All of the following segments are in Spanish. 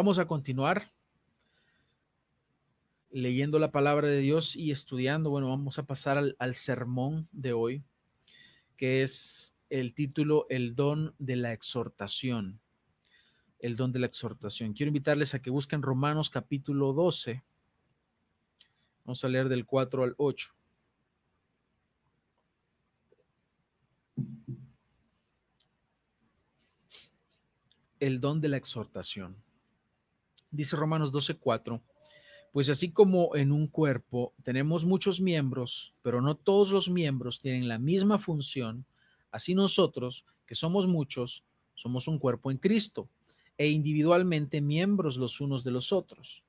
Vamos a continuar leyendo la palabra de Dios y estudiando. Bueno, vamos a pasar al, sermón de hoy, que es el título El don de la exhortación. El don de la exhortación. Quiero invitarles a que busquen Romanos capítulo 12. Vamos a leer del 4 al 8. El don de la exhortación. Dice Romanos 12:4, pues así como en un cuerpo tenemos muchos miembros, pero no todos los miembros tienen la misma función, así nosotros, que somos muchos, somos un cuerpo en Cristo e individualmente miembros los unos de los otros.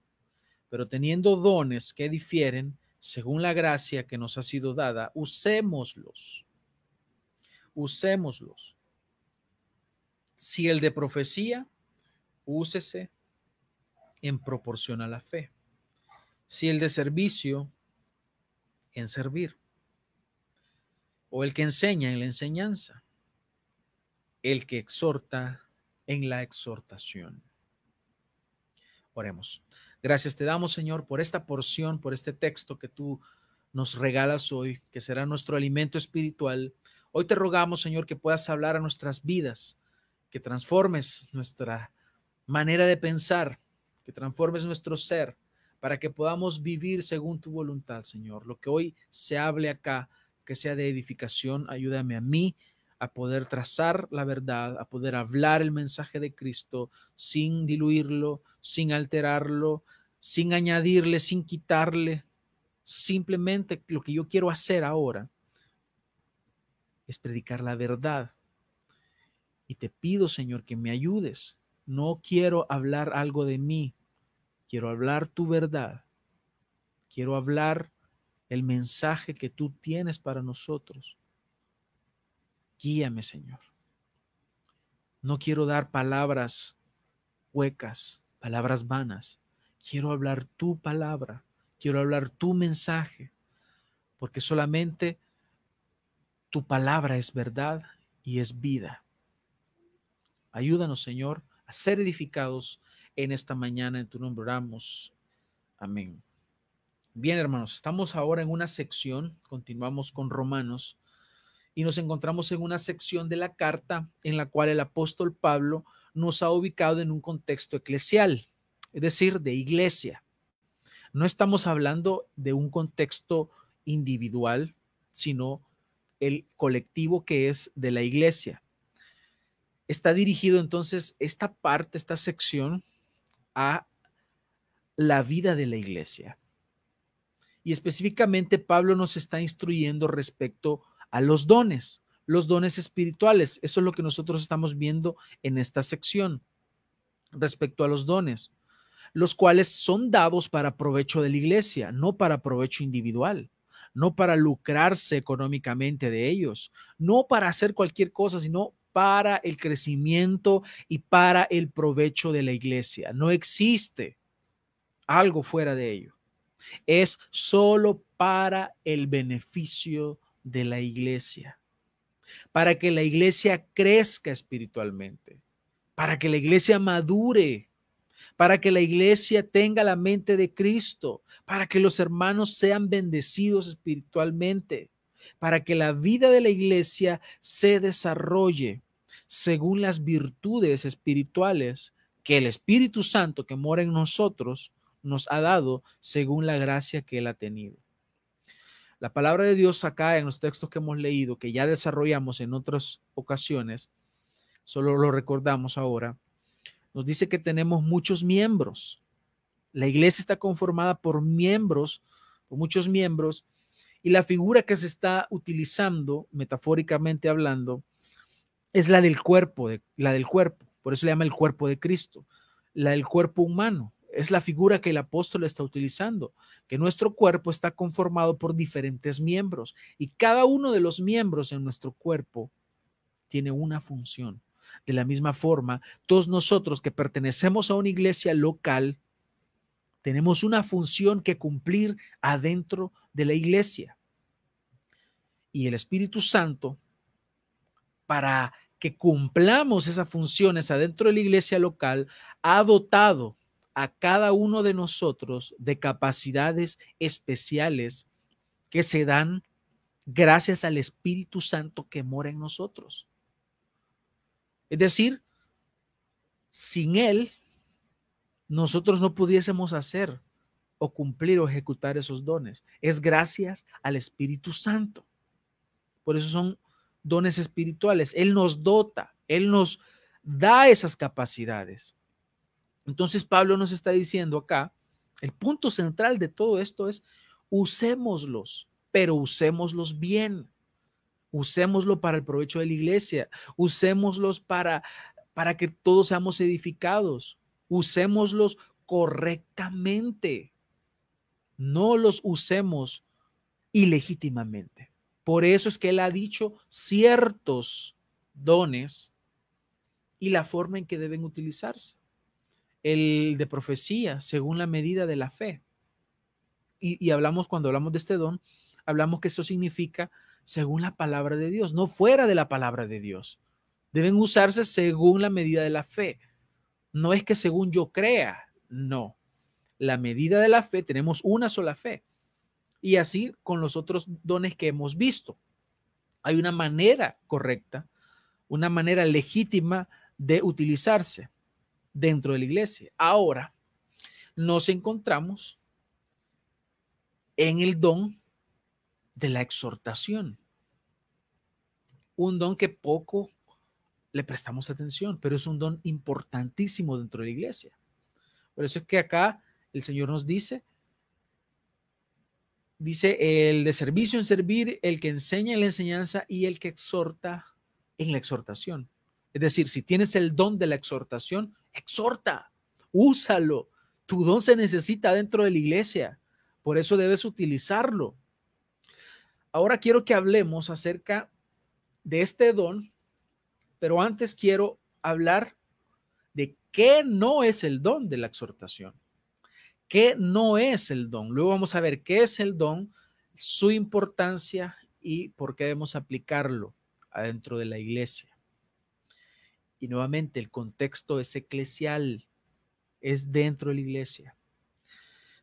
Pero teniendo dones que difieren, según la gracia que nos ha sido dada, usémoslos. Usémoslos. Si el de profecía, úsese en proporción a la fe. Si el de servicio, en servir. O el que enseña en la enseñanza. El que exhorta en la exhortación. Oremos. Gracias te damos, Señor, por esta porción, por este texto que tú nos regalas hoy, que será nuestro alimento espiritual. Hoy te rogamos, Señor, que puedas hablar a nuestras vidas, que transformes nuestra manera de pensar, que transformes nuestro ser para que podamos vivir según tu voluntad, Señor. Lo que hoy se hable acá, que sea de edificación, ayúdame a mí a poder trazar la verdad, a poder hablar el mensaje de Cristo sin diluirlo, sin alterarlo, sin añadirle, sin quitarle. Simplemente lo que yo quiero hacer ahora es predicar la verdad. Y te pido, Señor, que me ayudes. No quiero hablar algo de mí, Quiero hablar tu verdad. Quiero hablar el mensaje que tú tienes para nosotros. Guíame, Señor. No quiero dar palabras huecas, palabras vanas. Quiero hablar tu palabra. Quiero hablar tu mensaje. Porque solamente tu palabra es verdad y es vida. Ayúdanos, Señor, a ser edificados en esta mañana. En tu nombre oramos. Amén. Bien, hermanos, estamos ahora en una sección, continuamos con Romanos, y nos encontramos en una sección de la carta en la cual el apóstol Pablo nos ha ubicado en un contexto eclesial, es decir, de iglesia. No estamos hablando de un contexto individual, sino el colectivo que es de la iglesia. Está dirigido entonces esta parte, esta sección, a la vida de la iglesia. Y específicamente Pablo nos está instruyendo respecto a los dones, los dones espirituales. Eso es lo que nosotros estamos viendo en esta sección respecto a los dones, los cuales son dados para provecho de la iglesia, no para provecho individual, no para lucrarse económicamente de ellos, no para hacer cualquier cosa, sino para el crecimiento y para el provecho de la iglesia. No existe algo fuera de ello. Es solo para el beneficio de la iglesia, para que la iglesia crezca espiritualmente, para que la iglesia madure, para que la iglesia tenga la mente de Cristo, para que los hermanos sean bendecidos espiritualmente para que la vida de la iglesia se desarrolle según las virtudes espirituales que el Espíritu Santo que mora en nosotros nos ha dado según la gracia que Él ha tenido. La palabra de Dios acá en los textos que hemos leído, que ya desarrollamos en otras ocasiones, solo lo recordamos ahora, nos dice que tenemos muchos miembros. La iglesia está conformada por miembros, por muchos miembros, y la figura que se está utilizando, metafóricamente hablando, es la del cuerpo, la del cuerpo. Por eso le llama el cuerpo de Cristo, la del cuerpo humano. Es la figura que el apóstol está utilizando, que nuestro cuerpo está conformado por diferentes miembros y cada uno de los miembros en nuestro cuerpo tiene una función. De la misma forma, todos nosotros que pertenecemos a una iglesia local, tenemos una función que cumplir adentro de la iglesia. Y el Espíritu Santo, para que cumplamos esas funciones adentro de la iglesia local, ha dotado a cada uno de nosotros de capacidades especiales que se dan gracias al Espíritu Santo que mora en nosotros. Es decir, sin Él, nosotros no pudiésemos hacer o cumplir o ejecutar esos dones. Es gracias al Espíritu Santo. Por eso son dones espirituales. Él nos dota, Él nos da esas capacidades. Entonces Pablo nos está diciendo acá, el punto central de todo esto es usémoslos, pero usémoslos bien. Usémoslo para el provecho de la iglesia, usémoslos para para que todos seamos edificados. Usémoslos correctamente. No los usemos ilegítimamente. Por eso es que él ha dicho ciertos dones y la forma en que deben utilizarse. El de profecía, según la medida de la fe. Y, hablamos, cuando hablamos de este don, hablamos que eso significa según la palabra de Dios, no fuera de la palabra de Dios. Deben usarse según la medida de la fe. No es que según yo crea, no. La medida de la fe, tenemos una sola fe. Y así con los otros dones que hemos visto. Hay una manera correcta, una manera legítima de utilizarse dentro de la iglesia. Ahora, nos encontramos en el don de la exhortación. Un don que poco le prestamos atención, pero es un don importantísimo dentro de la iglesia. Por eso es que acá el Señor nos dice, dice el de servicio en servir, el que enseña en la enseñanza y el que exhorta en la exhortación. Es decir, si tienes el don de la exhortación, exhorta, úsalo. Tu don se necesita dentro de la iglesia, por eso debes utilizarlo. Ahora quiero que hablemos acerca de este don pero antes quiero hablar de qué no es el don de la exhortación. ¿Qué no es el don? Luego vamos a ver qué es el don, su importancia y por qué debemos aplicarlo adentro de la iglesia. Y nuevamente el contexto es eclesial, es dentro de la iglesia.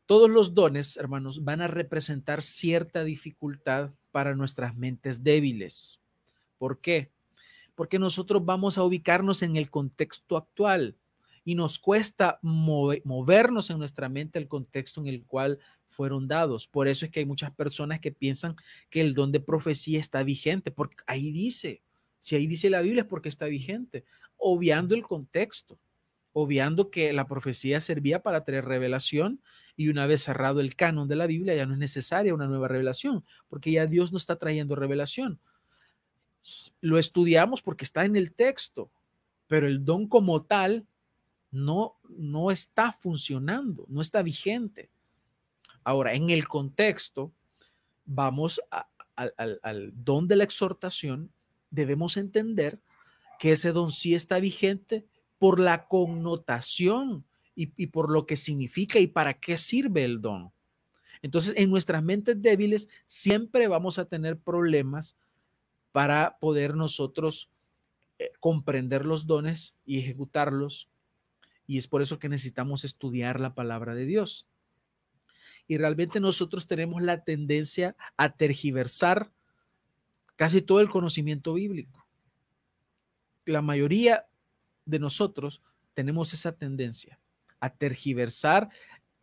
Todos los dones, hermanos, van a representar cierta dificultad para nuestras mentes débiles. ¿Por qué? Porque nosotros vamos a ubicarnos en el contexto actual y nos cuesta movernos en nuestra mente el contexto en el cual fueron dados. Por eso es que hay muchas personas que piensan que el don de profecía está vigente, porque ahí dice, si ahí dice la Biblia es porque está vigente, obviando el contexto, obviando que la profecía servía para traer revelación y una vez cerrado el canon de la Biblia ya no es necesaria una nueva revelación, porque ya Dios no está trayendo revelación lo estudiamos porque está en el texto, pero el don como tal no, no está funcionando, no está vigente. Ahora, en el contexto, vamos al, don de la exhortación, debemos entender que ese don sí está vigente por la connotación y, y, por lo que significa y para qué sirve el don. Entonces, en nuestras mentes débiles siempre vamos a tener problemas para poder nosotros eh, comprender los dones y ejecutarlos. Y es por eso que necesitamos estudiar la palabra de Dios. Y realmente nosotros tenemos la tendencia a tergiversar casi todo el conocimiento bíblico. La mayoría de nosotros tenemos esa tendencia a tergiversar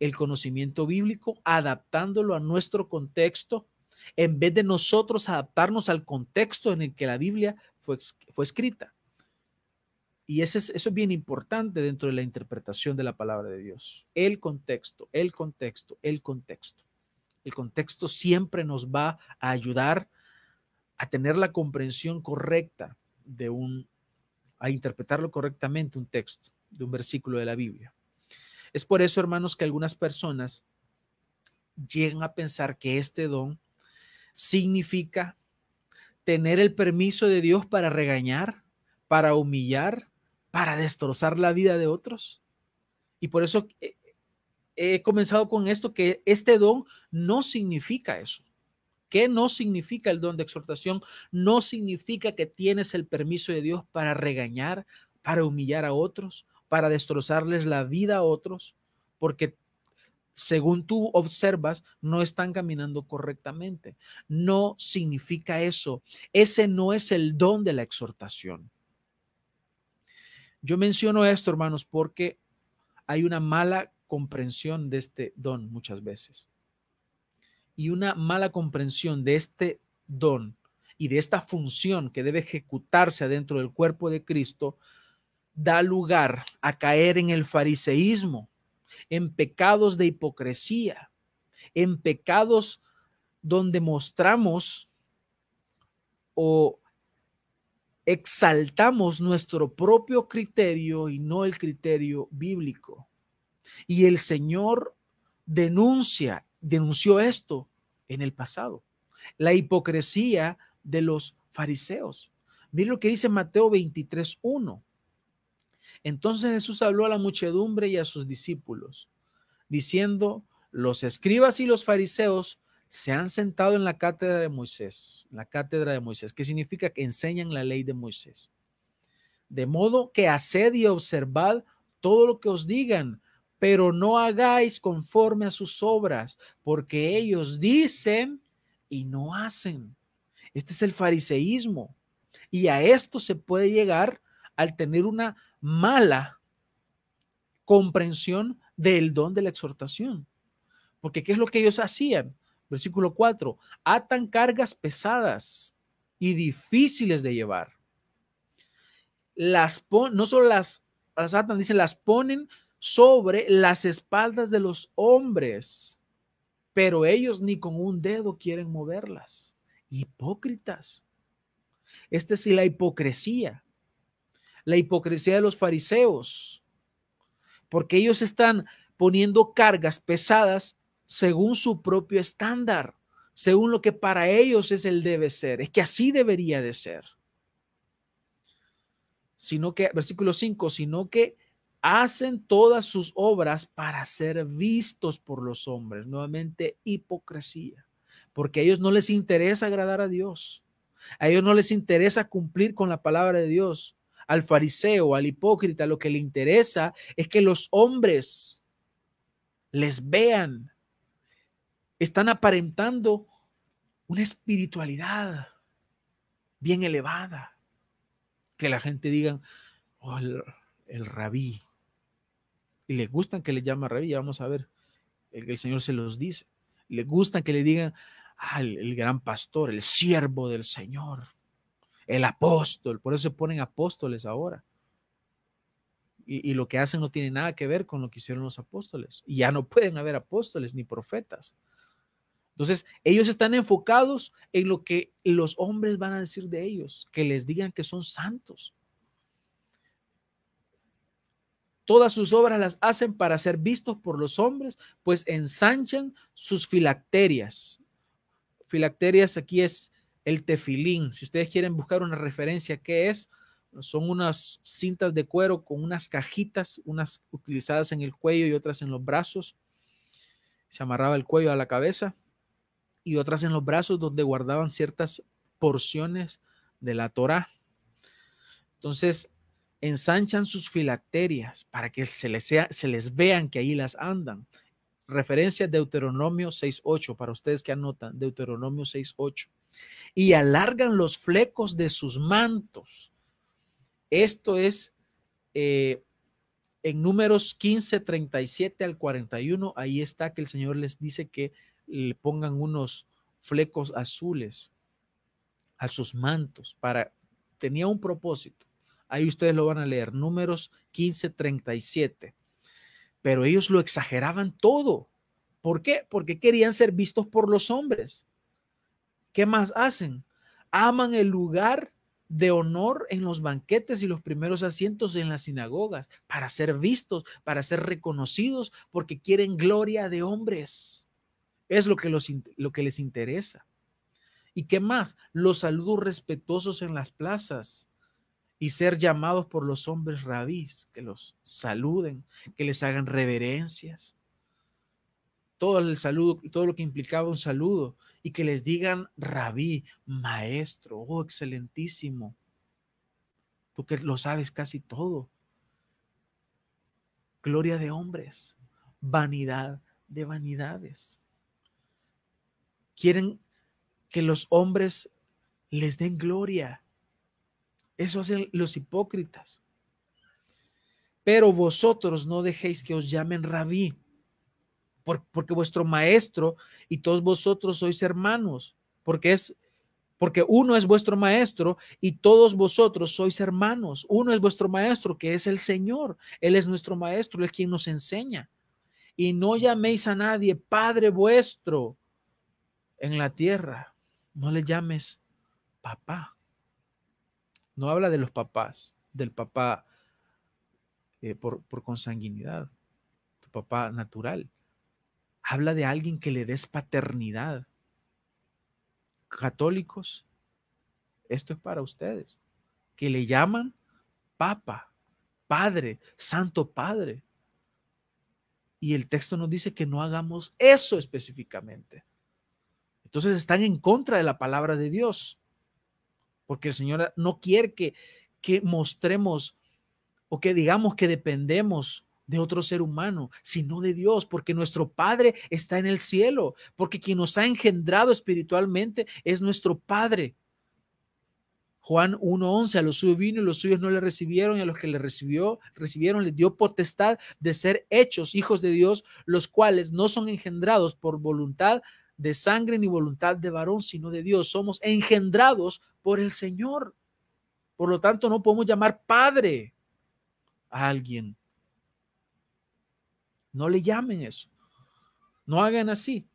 el conocimiento bíblico, adaptándolo a nuestro contexto en vez de nosotros adaptarnos al contexto en el que la Biblia fue, fue escrita. Y ese es, eso es bien importante dentro de la interpretación de la palabra de Dios. El contexto, el contexto, el contexto. El contexto siempre nos va a ayudar a tener la comprensión correcta de un, a interpretarlo correctamente un texto, de un versículo de la Biblia. Es por eso, hermanos, que algunas personas llegan a pensar que este don significa tener el permiso de Dios para regañar, para humillar, para destrozar la vida de otros. Y por eso he comenzado con esto, que este don no significa eso. ¿Qué no significa el don de exhortación? No significa que tienes el permiso de Dios para regañar, para humillar a otros, para destrozarles la vida a otros. porque según tú observas, no están caminando correctamente. No significa eso. Ese no es el don de la exhortación. Yo menciono esto, hermanos, porque hay una mala comprensión de este don muchas veces. Y una mala comprensión de este don y de esta función que debe ejecutarse adentro del cuerpo de Cristo da lugar a caer en el fariseísmo, en pecados de hipocresía, en pecados donde mostramos o exaltamos nuestro propio criterio y no el criterio bíblico. Y el Señor denuncia, denunció esto en el pasado, la hipocresía de los fariseos. Miren lo que dice Mateo 23.1. Entonces Jesús habló a la muchedumbre y a sus discípulos, diciendo, los escribas y los fariseos se han sentado en la cátedra de Moisés, la cátedra de Moisés, que significa que enseñan la ley de Moisés. De modo que haced y observad todo lo que os digan, pero no hagáis conforme a sus obras, porque ellos dicen y no hacen. Este es el fariseísmo. Y a esto se puede llegar al tener una mala comprensión del don de la exhortación. Porque ¿qué es lo que ellos hacían? Versículo 4, atan cargas pesadas y difíciles de llevar. Las no solo las, las atan, dicen, las ponen sobre las espaldas de los hombres, pero ellos ni con un dedo quieren moverlas hipócritas. Esta es la hipocresía, la hipocresía de los fariseos, porque ellos están poniendo cargas pesadas según su propio estándar, según lo que para ellos es el debe ser, es que así debería de ser. Sino que, versículo 5, sino que hacen todas sus obras para ser vistos por los hombres. Nuevamente, hipocresía porque a ellos no les interesa agradar a Dios. A ellos no les interesa cumplir con la palabra de Dios. Al fariseo, al hipócrita, lo que le interesa es que los hombres les vean. Están aparentando una espiritualidad bien elevada. Que la gente diga, oh, el, rabí. Y les gustan que le llama rabí, ya vamos a ver. El, el Señor se los dice. Le gustan que le digan, el, gran pastor, el siervo del Señor, el apóstol. Por eso se ponen apóstoles ahora. Y, lo que hacen no tiene nada que ver con lo que hicieron los apóstoles. Y ya no pueden haber apóstoles ni profetas. Entonces, ellos están enfocados en lo que los hombres van a decir de ellos, que les digan que son santos. Todas sus obras las hacen para ser vistos por los hombres, pues ensanchan sus filacterias filacterias aquí es el tefilín. Si ustedes quieren buscar una referencia, ¿qué es? Son unas cintas de cuero con unas cajitas, unas utilizadas en el cuello y otras en los brazos. Se amarraba el cuello a la cabeza y otras en los brazos donde guardaban ciertas porciones de la Torah. Entonces, ensanchan sus filacterias para que se les, se les vean que ahí las andan. Referencia Deuteronomio 6.8, para ustedes que anotan, Deuteronomio 6.8. Y alargan los flecos de sus mantos. Esto es eh, en números 15, 37 al 41. Ahí está que el Señor les dice que le pongan unos flecos azules a sus mantos para tenía un propósito. Ahí ustedes lo van a leer, números 15, 37 pero ellos lo exageraban todo. ¿Por qué? Porque querían ser vistos por los hombres. ¿Qué más hacen? Aman el lugar de honor en los banquetes y los primeros asientos en las sinagogas para ser vistos, para ser reconocidos, porque quieren gloria de hombres. Es lo que, los, lo que les interesa. ¿Y qué más? Los saludos respetuosos en las plazas y ser llamados por los hombres rabís, que los saluden, que les hagan reverencias. Todo el saludo, todo lo que implicaba un saludo y que les digan rabí, maestro, oh excelentísimo. porque lo sabes casi todo. Gloria de hombres. vanidad de vanidades. Quieren que los hombres les den gloria. Eso hacen los hipócritas. Pero vosotros no dejéis que os llamen rabí, porque vuestro maestro y todos vosotros sois hermanos, porque es porque uno es vuestro maestro y todos vosotros sois hermanos. Uno es vuestro maestro, que es el Señor. Él es nuestro maestro, Él es quien nos enseña. Y no llaméis a nadie Padre vuestro en la tierra. No le llames papá. No habla de los papás, del papá eh, por, por consanguinidad, tu papá natural. Habla de alguien que le des paternidad católicos, esto es para ustedes, que le llaman Papa, Padre, Santo Padre. Y el texto nos dice que no hagamos eso específicamente. Entonces están en contra de la palabra de Dios, porque el Señor no quiere que, que mostremos o que digamos que dependemos de otro ser humano, sino de Dios, porque nuestro Padre está en el cielo, porque quien nos ha engendrado espiritualmente es nuestro Padre. Juan 1.11, a los suyos vino y los suyos no le recibieron, y a los que le recibió, recibieron, les dio potestad de ser hechos hijos de Dios, los cuales no son engendrados por voluntad de sangre ni voluntad de varón, sino de Dios. Somos engendrados por el Señor. Por lo tanto, no podemos llamar Padre a alguien no le llamen eso. No hagan así.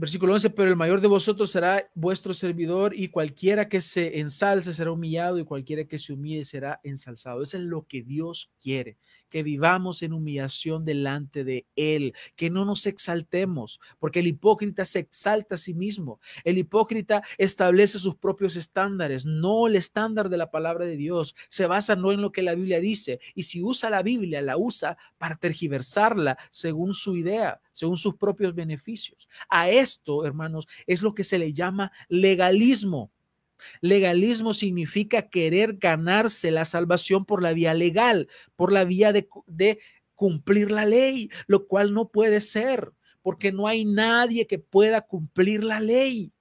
Versículo 11, pero el mayor de vosotros será vuestro servidor y cualquiera que se ensalce será humillado y cualquiera que se humille será ensalzado. Eso es lo que Dios quiere, que vivamos en humillación delante de Él, que no nos exaltemos, porque el hipócrita se exalta a sí mismo. El hipócrita establece sus propios estándares, no el estándar de la palabra de Dios. Se basa no en lo que la Biblia dice y si usa la Biblia, la usa para tergiversarla según su idea según sus propios beneficios. A esto, hermanos, es lo que se le llama legalismo. Legalismo significa querer ganarse la salvación por la vía legal, por la vía de, cumplir la ley, lo cual no puede ser, porque no hay nadie que pueda cumplir la ley.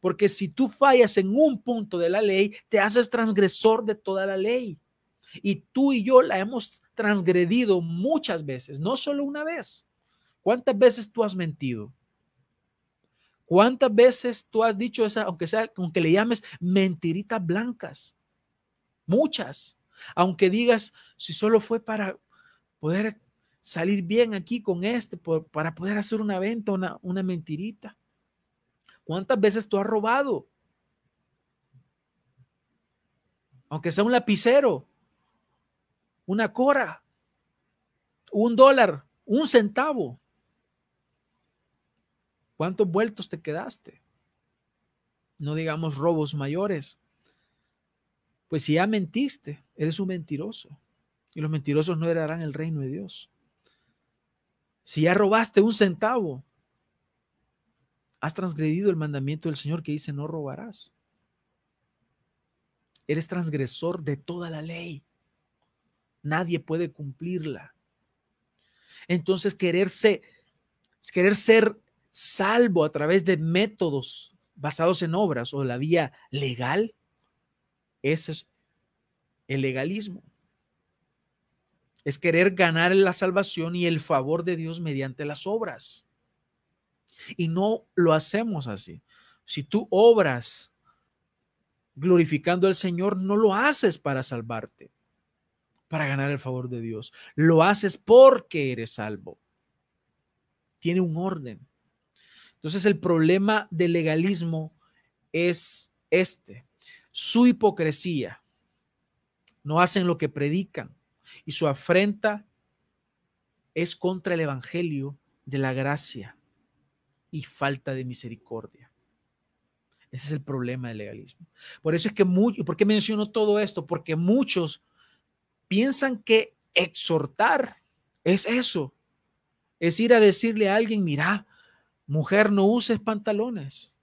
Porque si tú fallas en un punto de la ley, te haces transgresor de toda la ley. Y tú y yo la hemos transgredido muchas veces, no solo una vez. ¿Cuántas veces tú has mentido? ¿Cuántas veces tú has dicho esa, aunque sea, aunque le llames mentiritas blancas? Muchas. Aunque digas, si solo fue para poder salir bien aquí con este, para poder hacer una venta, una, una mentirita. ¿Cuántas veces tú has robado? Aunque sea un lapicero, una cora, un dólar, un centavo. ¿Cuántos vueltos te quedaste? No digamos robos mayores. Pues si ya mentiste, eres un mentiroso. Y los mentirosos no heredarán el reino de Dios. Si ya robaste un centavo, has transgredido el mandamiento del Señor que dice no robarás. Eres transgresor de toda la ley. Nadie puede cumplirla. Entonces, quererse, querer ser salvo a través de métodos basados en obras o la vía legal, ese es el legalismo. Es querer ganar la salvación y el favor de Dios mediante las obras. Y no lo hacemos así. Si tú obras glorificando al Señor, no lo haces para salvarte, para ganar el favor de Dios. Lo haces porque eres salvo. Tiene un orden. Entonces el problema del legalismo es este, su hipocresía. No hacen lo que predican y su afrenta es contra el Evangelio de la gracia y falta de misericordia. Ese es el problema del legalismo. Por eso es que muchos, ¿por qué menciono todo esto? Porque muchos piensan que exhortar es eso, es ir a decirle a alguien, mira, Mujer, no uses pantalones.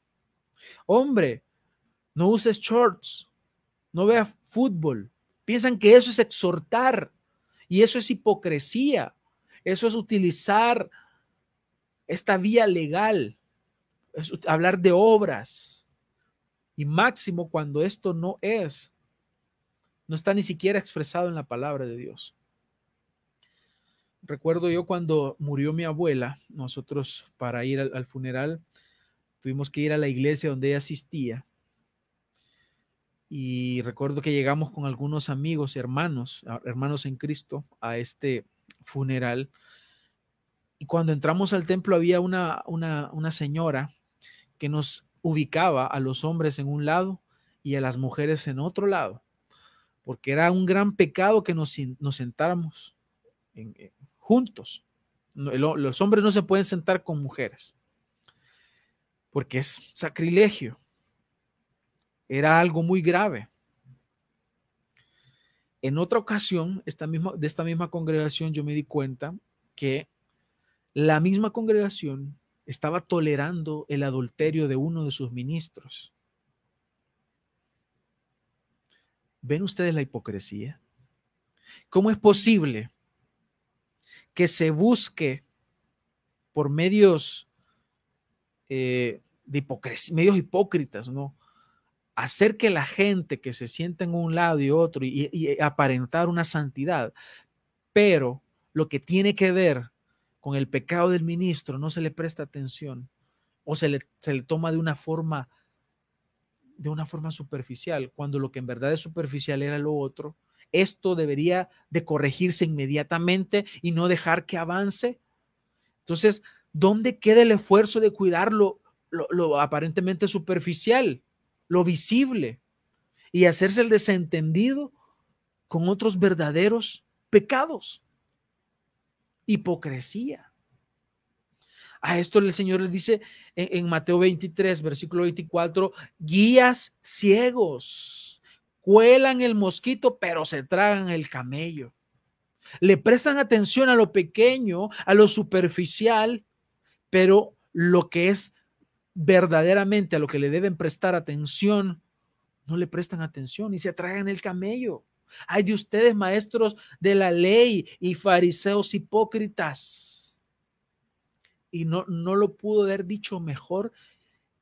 Hombre, no uses shorts. No veas fútbol. Piensan que eso es exhortar y eso es hipocresía. Eso es utilizar esta vía legal, es hablar de obras. Y máximo cuando esto no es, no está ni siquiera expresado en la palabra de Dios. Recuerdo yo cuando murió mi abuela, nosotros para ir al, funeral tuvimos que ir a la iglesia donde ella asistía. Y recuerdo que llegamos con algunos amigos, hermanos, hermanos en Cristo, a este funeral. Y cuando entramos al templo había una, una, una señora que nos ubicaba a los hombres en un lado y a las mujeres en otro lado, porque era un gran pecado que nos, nos sentáramos en, juntos. Los hombres no se pueden sentar con mujeres, porque es sacrilegio. Era algo muy grave. En otra ocasión, esta misma, de esta misma congregación, yo me di cuenta que la misma congregación estaba tolerando el adulterio de uno de sus ministros. ¿Ven ustedes la hipocresía? ¿Cómo es posible que se busque por medios eh, de medios hipócritas, ¿no? Hacer que la gente que se sienta en un lado y otro y, aparentar una santidad, pero lo que tiene que ver con el pecado del ministro no se le presta atención o se le, se le toma de una forma de una forma superficial, cuando lo que en verdad es superficial era lo otro esto debería de corregirse inmediatamente y no dejar que avance. Entonces, ¿dónde queda el esfuerzo de cuidar lo, aparentemente superficial, lo visible y hacerse el desentendido con otros verdaderos pecados? Hipocresía. A esto el Señor le dice en, en Mateo 23, versículo 24, guías ciegos cuelan el mosquito, pero se tragan el camello. Le prestan atención a lo pequeño, a lo superficial, pero lo que es verdaderamente a lo que le deben prestar atención, no le prestan atención y se tragan el camello. Hay de ustedes, maestros de la ley y fariseos hipócritas. Y no, no lo pudo haber dicho mejor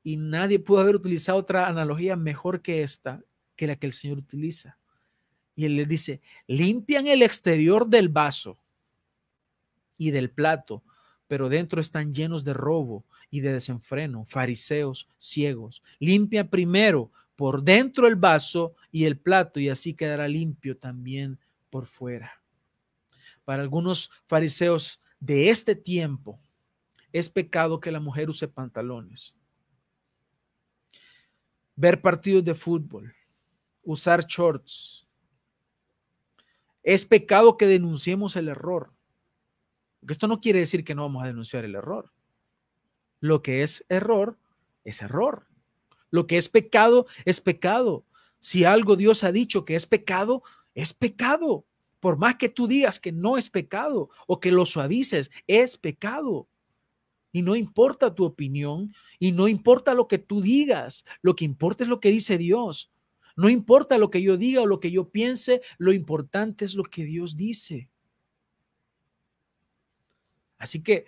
y nadie pudo haber utilizado otra analogía mejor que esta que la que el Señor utiliza. Y él le dice, limpian el exterior del vaso y del plato, pero dentro están llenos de robo y de desenfreno, fariseos ciegos. Limpia primero por dentro el vaso y el plato y así quedará limpio también por fuera. Para algunos fariseos de este tiempo es pecado que la mujer use pantalones. Ver partidos de fútbol, usar shorts. Es pecado que denunciemos el error. Porque esto no quiere decir que no vamos a denunciar el error. Lo que es error es error. Lo que es pecado es pecado. Si algo Dios ha dicho que es pecado, es pecado. Por más que tú digas que no es pecado o que lo suavices, es pecado. Y no importa tu opinión y no importa lo que tú digas, lo que importa es lo que dice Dios. No importa lo que yo diga o lo que yo piense, lo importante es lo que Dios dice. Así que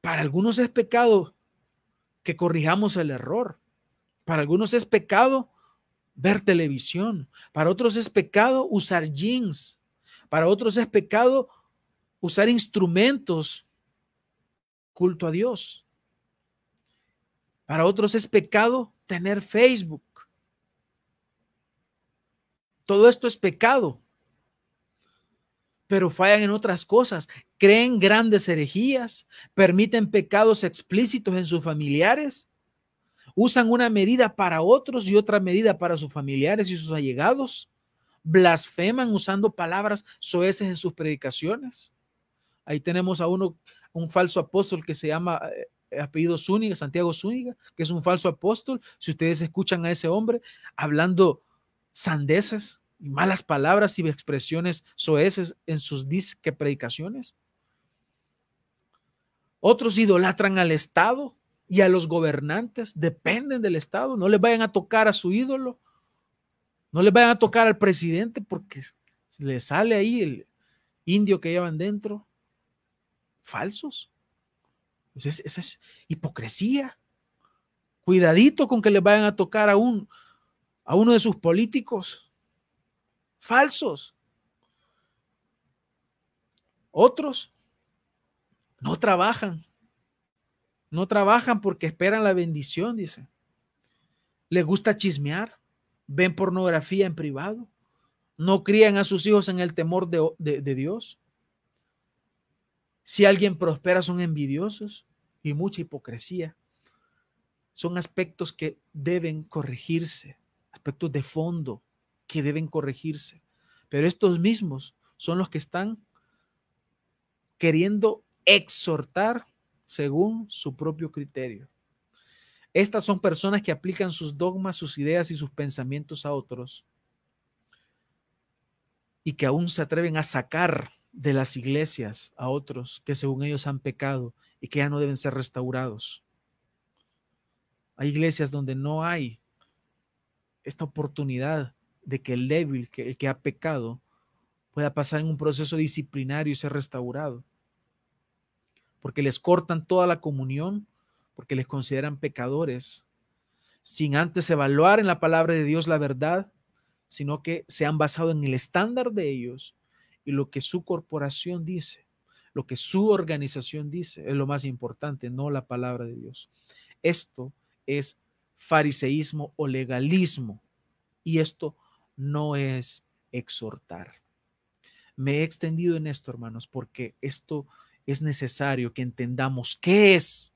para algunos es pecado que corrijamos el error. Para algunos es pecado ver televisión. Para otros es pecado usar jeans. Para otros es pecado usar instrumentos culto a Dios. Para otros es pecado tener Facebook. Todo esto es pecado. Pero fallan en otras cosas. Creen grandes herejías, permiten pecados explícitos en sus familiares, usan una medida para otros y otra medida para sus familiares y sus allegados, blasfeman usando palabras soeces en sus predicaciones. Ahí tenemos a uno, un falso apóstol que se llama eh, apellido Zúñiga, Santiago Zúñiga, que es un falso apóstol. Si ustedes escuchan a ese hombre hablando sandeces y malas palabras y expresiones soeces en sus disque predicaciones. Otros idolatran al Estado y a los gobernantes, dependen del Estado, no les vayan a tocar a su ídolo, no les vayan a tocar al presidente porque le sale ahí el indio que llevan dentro, falsos. Pues esa es hipocresía. Cuidadito con que le vayan a tocar a, un, a uno de sus políticos. Falsos. Otros no trabajan. No trabajan porque esperan la bendición, dice. Les gusta chismear. Ven pornografía en privado. No crían a sus hijos en el temor de, de Dios. Si alguien prospera, son envidiosos y mucha hipocresía. Son aspectos que deben corregirse, aspectos de fondo que deben corregirse. Pero estos mismos son los que están queriendo exhortar según su propio criterio. Estas son personas que aplican sus dogmas, sus ideas y sus pensamientos a otros y que aún se atreven a sacar de las iglesias a otros que según ellos han pecado y que ya no deben ser restaurados. Hay iglesias donde no hay esta oportunidad de que el débil, que el que ha pecado, pueda pasar en un proceso disciplinario y ser restaurado. Porque les cortan toda la comunión, porque les consideran pecadores, sin antes evaluar en la palabra de Dios la verdad, sino que se han basado en el estándar de ellos y lo que su corporación dice, lo que su organización dice, es lo más importante, no la palabra de Dios. Esto es fariseísmo o legalismo y esto no es exhortar. Me he extendido en esto, hermanos, porque esto es necesario que entendamos qué es,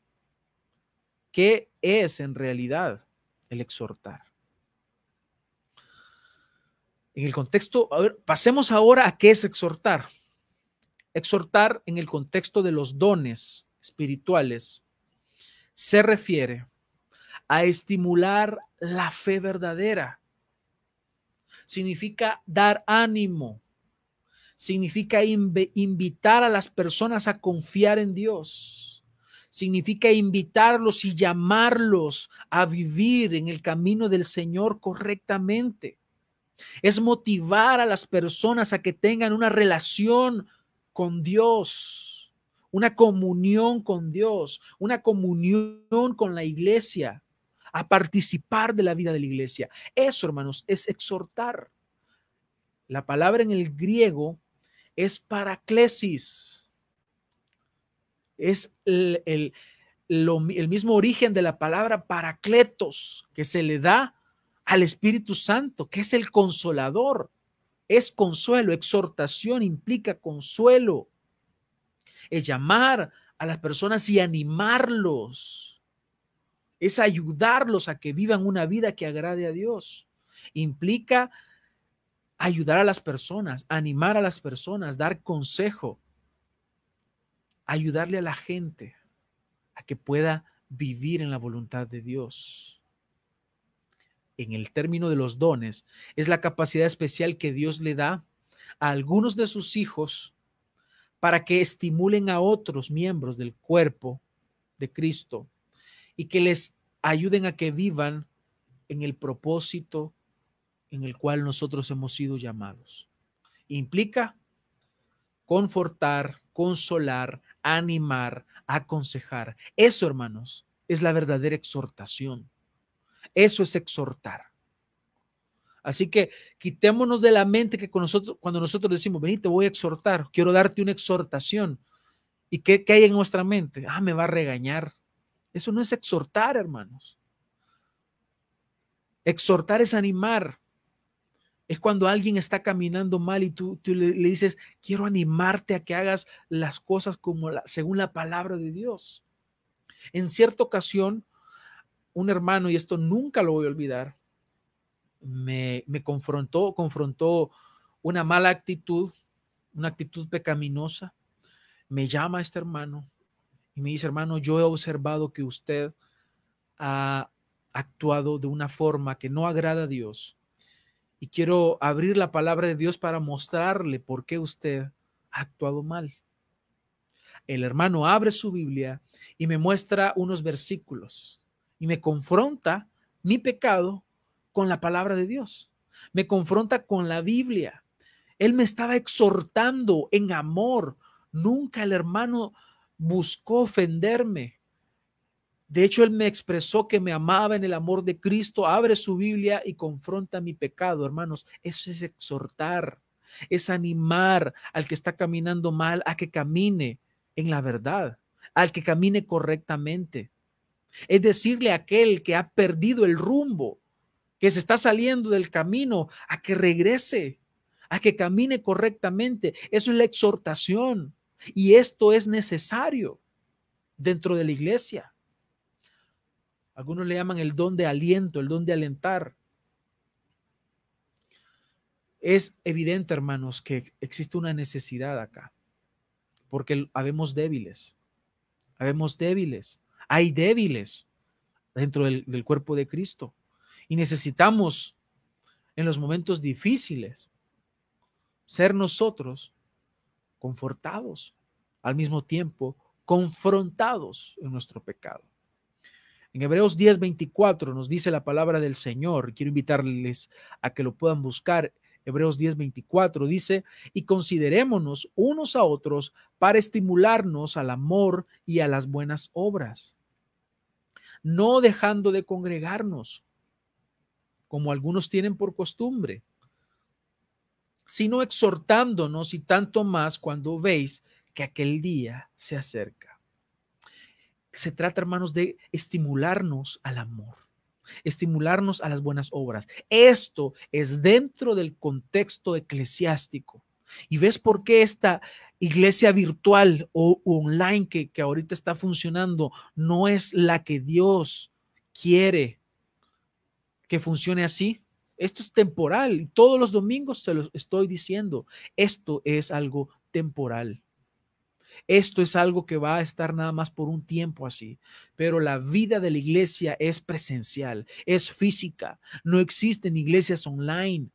qué es en realidad el exhortar. En el contexto, pasemos ahora a qué es exhortar. Exhortar en el contexto de los dones espirituales se refiere a estimular la fe verdadera. Significa dar ánimo. Significa invitar a las personas a confiar en Dios. Significa invitarlos y llamarlos a vivir en el camino del Señor correctamente es motivar a las personas a que tengan una relación con Dios, una comunión con Dios, una comunión con la iglesia, a participar de la vida de la iglesia. Eso, hermanos, es exhortar. La palabra en el griego es paraclesis. Es el, el, mismo origen de la palabra paracletos que se le da al Espíritu Santo, que es el consolador. Es consuelo, exhortación implica consuelo. Es llamar a las personas y animarlos. Es ayudarlos a que vivan una vida que agrade a Dios. Implica ayudar a las personas, animar a las personas, dar consejo, ayudarle a la gente a que pueda vivir en la voluntad de Dios en el término de los dones, es la capacidad especial que Dios le da a algunos de sus hijos para que estimulen a otros miembros del cuerpo de Cristo y que les ayuden a que vivan en el propósito en el cual nosotros hemos sido llamados. Implica confortar, consolar, animar, aconsejar. Eso, hermanos, es la verdadera exhortación. Eso es exhortar. Así que quitémonos de la mente que con nosotros, cuando nosotros decimos, vení, te voy a exhortar, quiero darte una exhortación. ¿Y qué, qué hay en nuestra mente? Ah, me va a regañar. Eso no es exhortar, hermanos. Exhortar es animar. Es cuando alguien está caminando mal y tú, le, dices, quiero animarte a que hagas las cosas como según la palabra de Dios. En cierta ocasión, un hermano, y esto nunca lo voy a olvidar, me, confrontó, confrontó una mala actitud, una actitud pecaminosa. Me llama este hermano y me dice, hermano, yo he observado que usted ha actuado de una forma que no agrada a Dios. Y quiero abrir la palabra de Dios para mostrarle por qué usted ha actuado mal. El hermano abre su Biblia y me muestra unos versículos y me confronta mi pecado con la palabra de Dios. Me confronta con la Biblia. Él me estaba exhortando en amor. Nunca el hermano buscó ofenderme. De hecho, él me expresó que me amaba en el amor de Cristo, abre su Biblia y confronta mi pecado, hermanos. Eso es exhortar, es animar al que está caminando mal a que camine en la verdad, al que camine correctamente. Es decirle a aquel que ha perdido el rumbo, que se está saliendo del camino, a que regrese, a que camine correctamente. Eso es la exhortación. Y esto es necesario dentro de la iglesia. Algunos le llaman el don de aliento, el don de alentar. Es evidente, hermanos, que existe una necesidad acá, porque habemos débiles, habemos débiles, hay débiles dentro del, del cuerpo de Cristo y necesitamos en los momentos difíciles ser nosotros confortados, al mismo tiempo confrontados en nuestro pecado. En Hebreos 10, 24 nos dice la palabra del Señor. Quiero invitarles a que lo puedan buscar. Hebreos 10, 24 dice, y considerémonos unos a otros para estimularnos al amor y a las buenas obras, no dejando de congregarnos, como algunos tienen por costumbre, sino exhortándonos y tanto más cuando veis que aquel día se acerca se trata, hermanos, de estimularnos al amor, estimularnos a las buenas obras. Esto es dentro del contexto eclesiástico. ¿Y ves por qué esta iglesia virtual o online que, que ahorita está funcionando no es la que Dios quiere que funcione así? Esto es temporal y todos los domingos se los estoy diciendo. Esto es algo temporal. Esto es algo que va a estar nada más por un tiempo así, pero la vida de la iglesia es presencial, es física, no existen iglesias online.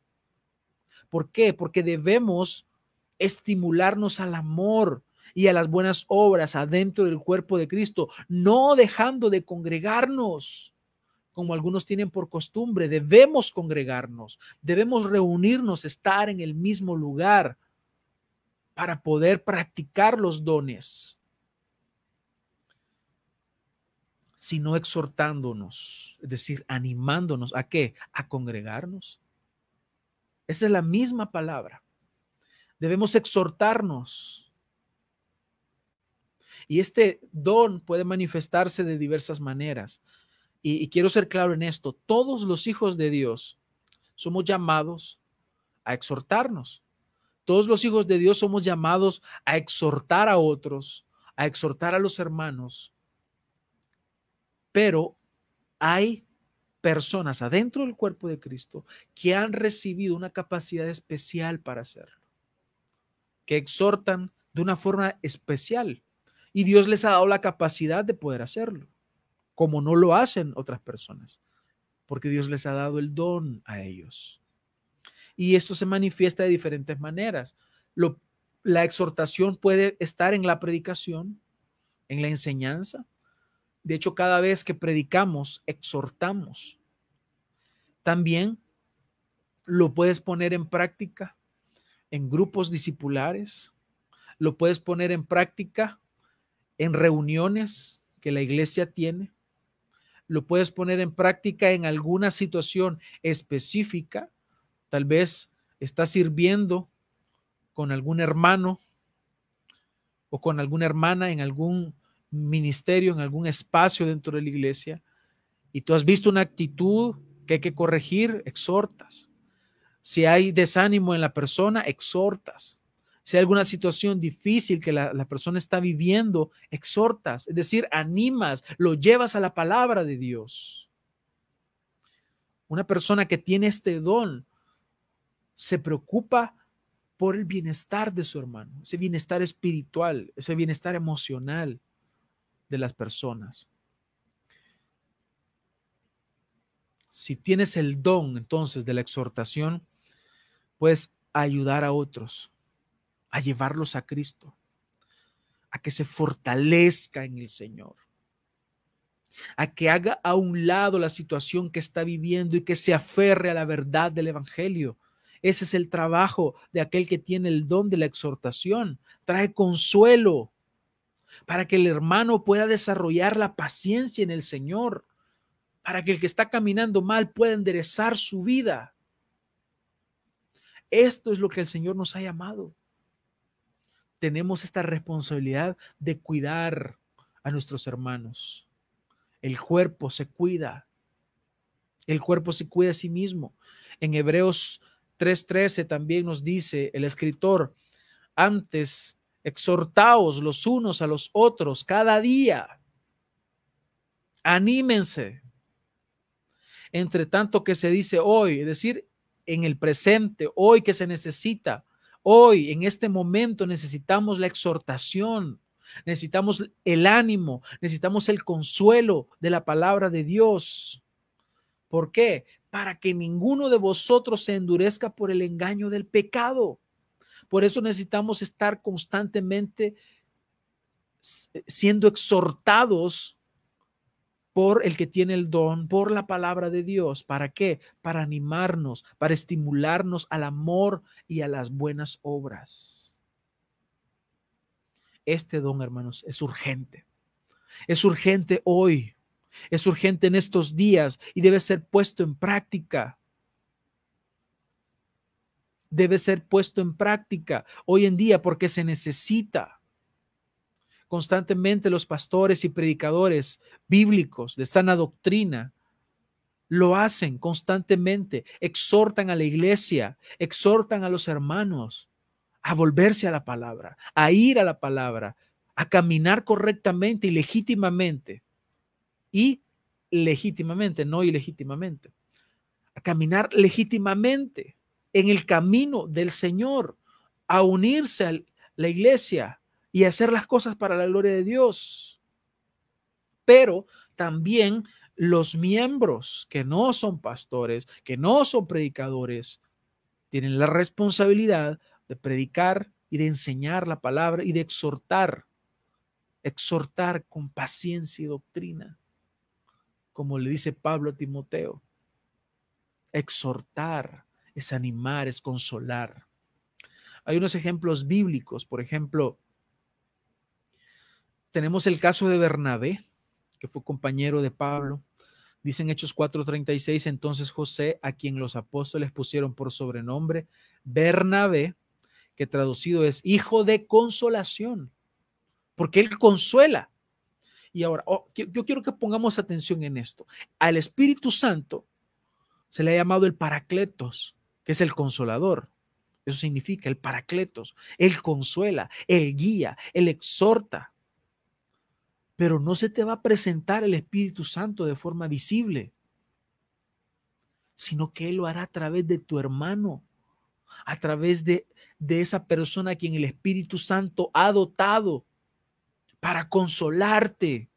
¿Por qué? Porque debemos estimularnos al amor y a las buenas obras adentro del cuerpo de Cristo, no dejando de congregarnos como algunos tienen por costumbre, debemos congregarnos, debemos reunirnos, estar en el mismo lugar para poder practicar los dones, sino exhortándonos, es decir, animándonos a qué? A congregarnos. Esa es la misma palabra. Debemos exhortarnos. Y este don puede manifestarse de diversas maneras. Y, quiero ser claro en esto, todos los hijos de Dios somos llamados a exhortarnos. Todos los hijos de Dios somos llamados a exhortar a otros, a exhortar a los hermanos, pero hay personas adentro del cuerpo de Cristo que han recibido una capacidad especial para hacerlo, que exhortan de una forma especial. Y Dios les ha dado la capacidad de poder hacerlo, como no lo hacen otras personas, porque Dios les ha dado el don a ellos. Y esto se manifiesta de diferentes maneras. la exhortación puede estar en la predicación, en la enseñanza. De hecho, cada vez que predicamos, exhortamos. También lo puedes poner en práctica en grupos discipulares, lo puedes poner en práctica en reuniones que la iglesia tiene, lo puedes poner en práctica en alguna situación específica Tal vez estás sirviendo con algún hermano o con alguna hermana en algún ministerio, en algún espacio dentro de la iglesia, y tú has visto una actitud que hay que corregir, exhortas. Si hay desánimo en la persona, exhortas. Si hay alguna situación difícil que la, la, persona está viviendo, exhortas, es decir, animas, lo llevas a la palabra de Dios. Una persona que tiene este don se preocupa por el bienestar de su hermano, ese bienestar espiritual, ese bienestar emocional de las personas. Si tienes el don entonces de la exhortación, puedes ayudar a otros, a llevarlos a Cristo, a que se fortalezca en el Señor, a que haga a un lado la situación que está viviendo y que se aferre a la verdad del Evangelio Ese es el trabajo de aquel que tiene el don de la exhortación. Trae consuelo para que el hermano pueda desarrollar la paciencia en el Señor, para que el que está caminando mal pueda enderezar su vida. Esto es lo que el Señor nos ha llamado. Tenemos esta responsabilidad de cuidar a nuestros hermanos. El cuerpo se cuida. El cuerpo se cuida a sí mismo. En Hebreos 3:13 también nos dice el escritor, antes exhortaos los unos a los otros cada día. Anímense. Entre tanto que se dice hoy, es decir, en el presente, hoy que se necesita, hoy, en este momento necesitamos la exhortación, necesitamos el ánimo, necesitamos el consuelo de la palabra de Dios. ¿Por qué? Para que ninguno de vosotros se endurezca por el engaño del pecado. Por eso necesitamos estar constantemente siendo exhortados por el que tiene el don, por la palabra de Dios. ¿Para qué? Para animarnos, para estimularnos al amor y a las buenas obras. Este don, hermanos, es urgente. Es urgente hoy. Es urgente en estos días y debe ser puesto en práctica. Debe ser puesto en práctica hoy en día porque se necesita. Constantemente los pastores y predicadores bíblicos de sana doctrina lo hacen constantemente, exhortan a la iglesia, exhortan a los hermanos a volverse a la palabra, a ir a la palabra, a caminar correctamente y legítimamente y legítimamente, no ilegítimamente. A caminar legítimamente en el camino del Señor, a unirse a la iglesia y hacer las cosas para la gloria de Dios. Pero también los miembros que no son pastores, que no son predicadores, tienen la responsabilidad de predicar y de enseñar la palabra y de exhortar, exhortar con paciencia y doctrina como le dice Pablo a Timoteo. Exhortar es animar, es consolar. Hay unos ejemplos bíblicos, por ejemplo, tenemos el caso de Bernabé, que fue compañero de Pablo. Dicen Hechos 4:36, entonces José, a quien los apóstoles pusieron por sobrenombre Bernabé, que traducido es hijo de consolación, porque él consuela. Y ahora, oh, yo quiero que pongamos atención en esto. Al Espíritu Santo se le ha llamado el Paracletos, que es el consolador. Eso significa el Paracletos. Él consuela, él guía, él exhorta. Pero no se te va a presentar el Espíritu Santo de forma visible, sino que Él lo hará a través de tu hermano, a través de, esa persona a quien el Espíritu Santo ha dotado para consolarte,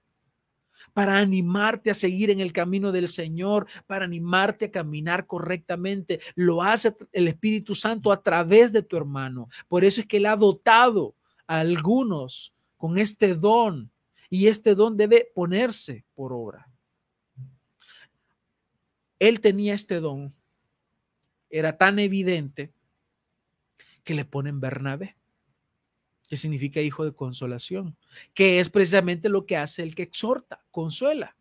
para animarte a seguir en el camino del Señor, para animarte a caminar correctamente. Lo hace el Espíritu Santo a través de tu hermano. Por eso es que Él ha dotado a algunos con este don y este don debe ponerse por obra. Él tenía este don, era tan evidente que le ponen Bernabé que significa hijo de consolación, que es precisamente lo que hace el que exhorta, consuela.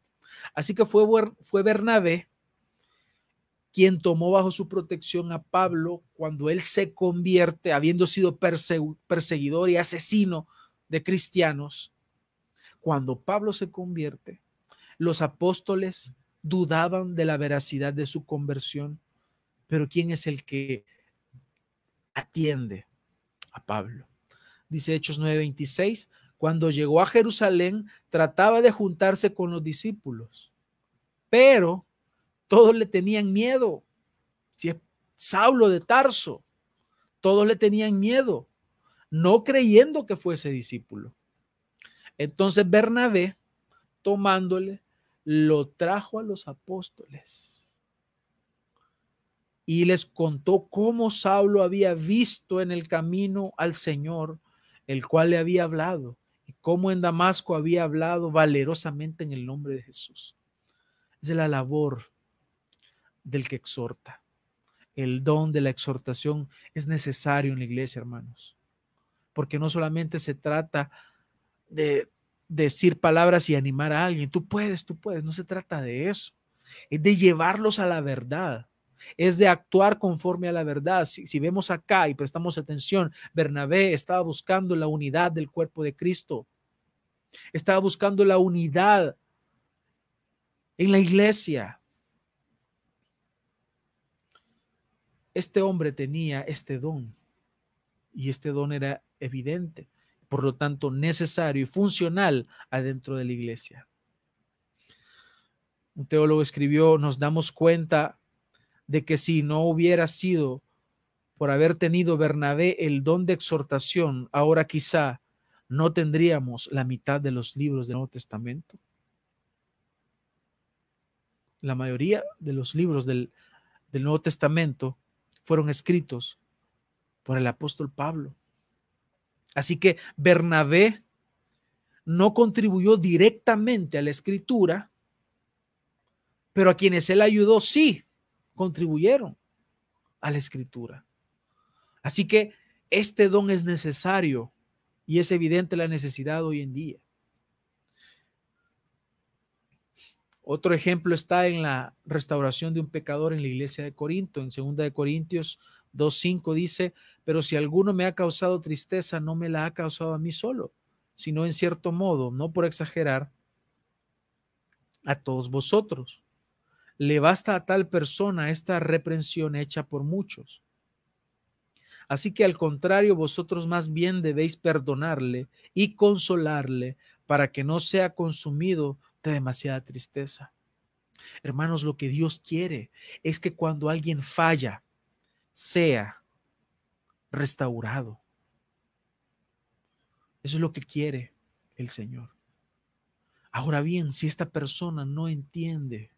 Así que fue, fue Bernabé quien tomó bajo su protección a Pablo cuando él se convierte, habiendo sido perseguidor y asesino de cristianos. Cuando Pablo se convierte, los apóstoles dudaban de la veracidad de su conversión, pero ¿quién es el que atiende a Pablo? dice Hechos 9:26, cuando llegó a Jerusalén trataba de juntarse con los discípulos, pero todos le tenían miedo. Si es Saulo de Tarso, todos le tenían miedo, no creyendo que fuese discípulo. Entonces Bernabé, tomándole, lo trajo a los apóstoles y les contó cómo Saulo había visto en el camino al Señor el cual le había hablado y cómo en Damasco había hablado valerosamente en el nombre de Jesús. Es la labor del que exhorta. el don de la exhortación es necesario en la iglesia, hermanos. Porque no solamente se trata de decir palabras y animar a alguien. Tú puedes, tú puedes. No se trata de eso. Es de llevarlos a la verdad. Es de actuar conforme a la verdad. Si, si vemos acá y prestamos atención, Bernabé estaba buscando la unidad del cuerpo de Cristo. Estaba buscando la unidad en la iglesia. Este hombre tenía este don y este don era evidente por lo tanto necesario y funcional adentro de la iglesia. Un teólogo escribió, nos damos cuenta de que si no hubiera sido por haber tenido Bernabé el don de exhortación, ahora quizá no tendríamos la mitad de los libros del Nuevo Testamento. La mayoría de los libros del, del Nuevo Testamento fueron escritos por el apóstol Pablo. Así que Bernabé no contribuyó directamente a la escritura, pero a quienes él ayudó sí contribuyeron a la escritura. Así que este don es necesario y es evidente la necesidad hoy en día. Otro ejemplo está en la restauración de un pecador en la iglesia de Corinto. En 2 de Corintios 2.5 dice, pero si alguno me ha causado tristeza, no me la ha causado a mí solo, sino en cierto modo, no por exagerar, a todos vosotros. Le basta a tal persona esta reprensión hecha por muchos. Así que al contrario, vosotros más bien debéis perdonarle y consolarle para que no sea consumido de demasiada tristeza. Hermanos, lo que Dios quiere es que cuando alguien falla, sea restaurado. Eso es lo que quiere el Señor. Ahora bien, si esta persona no entiende,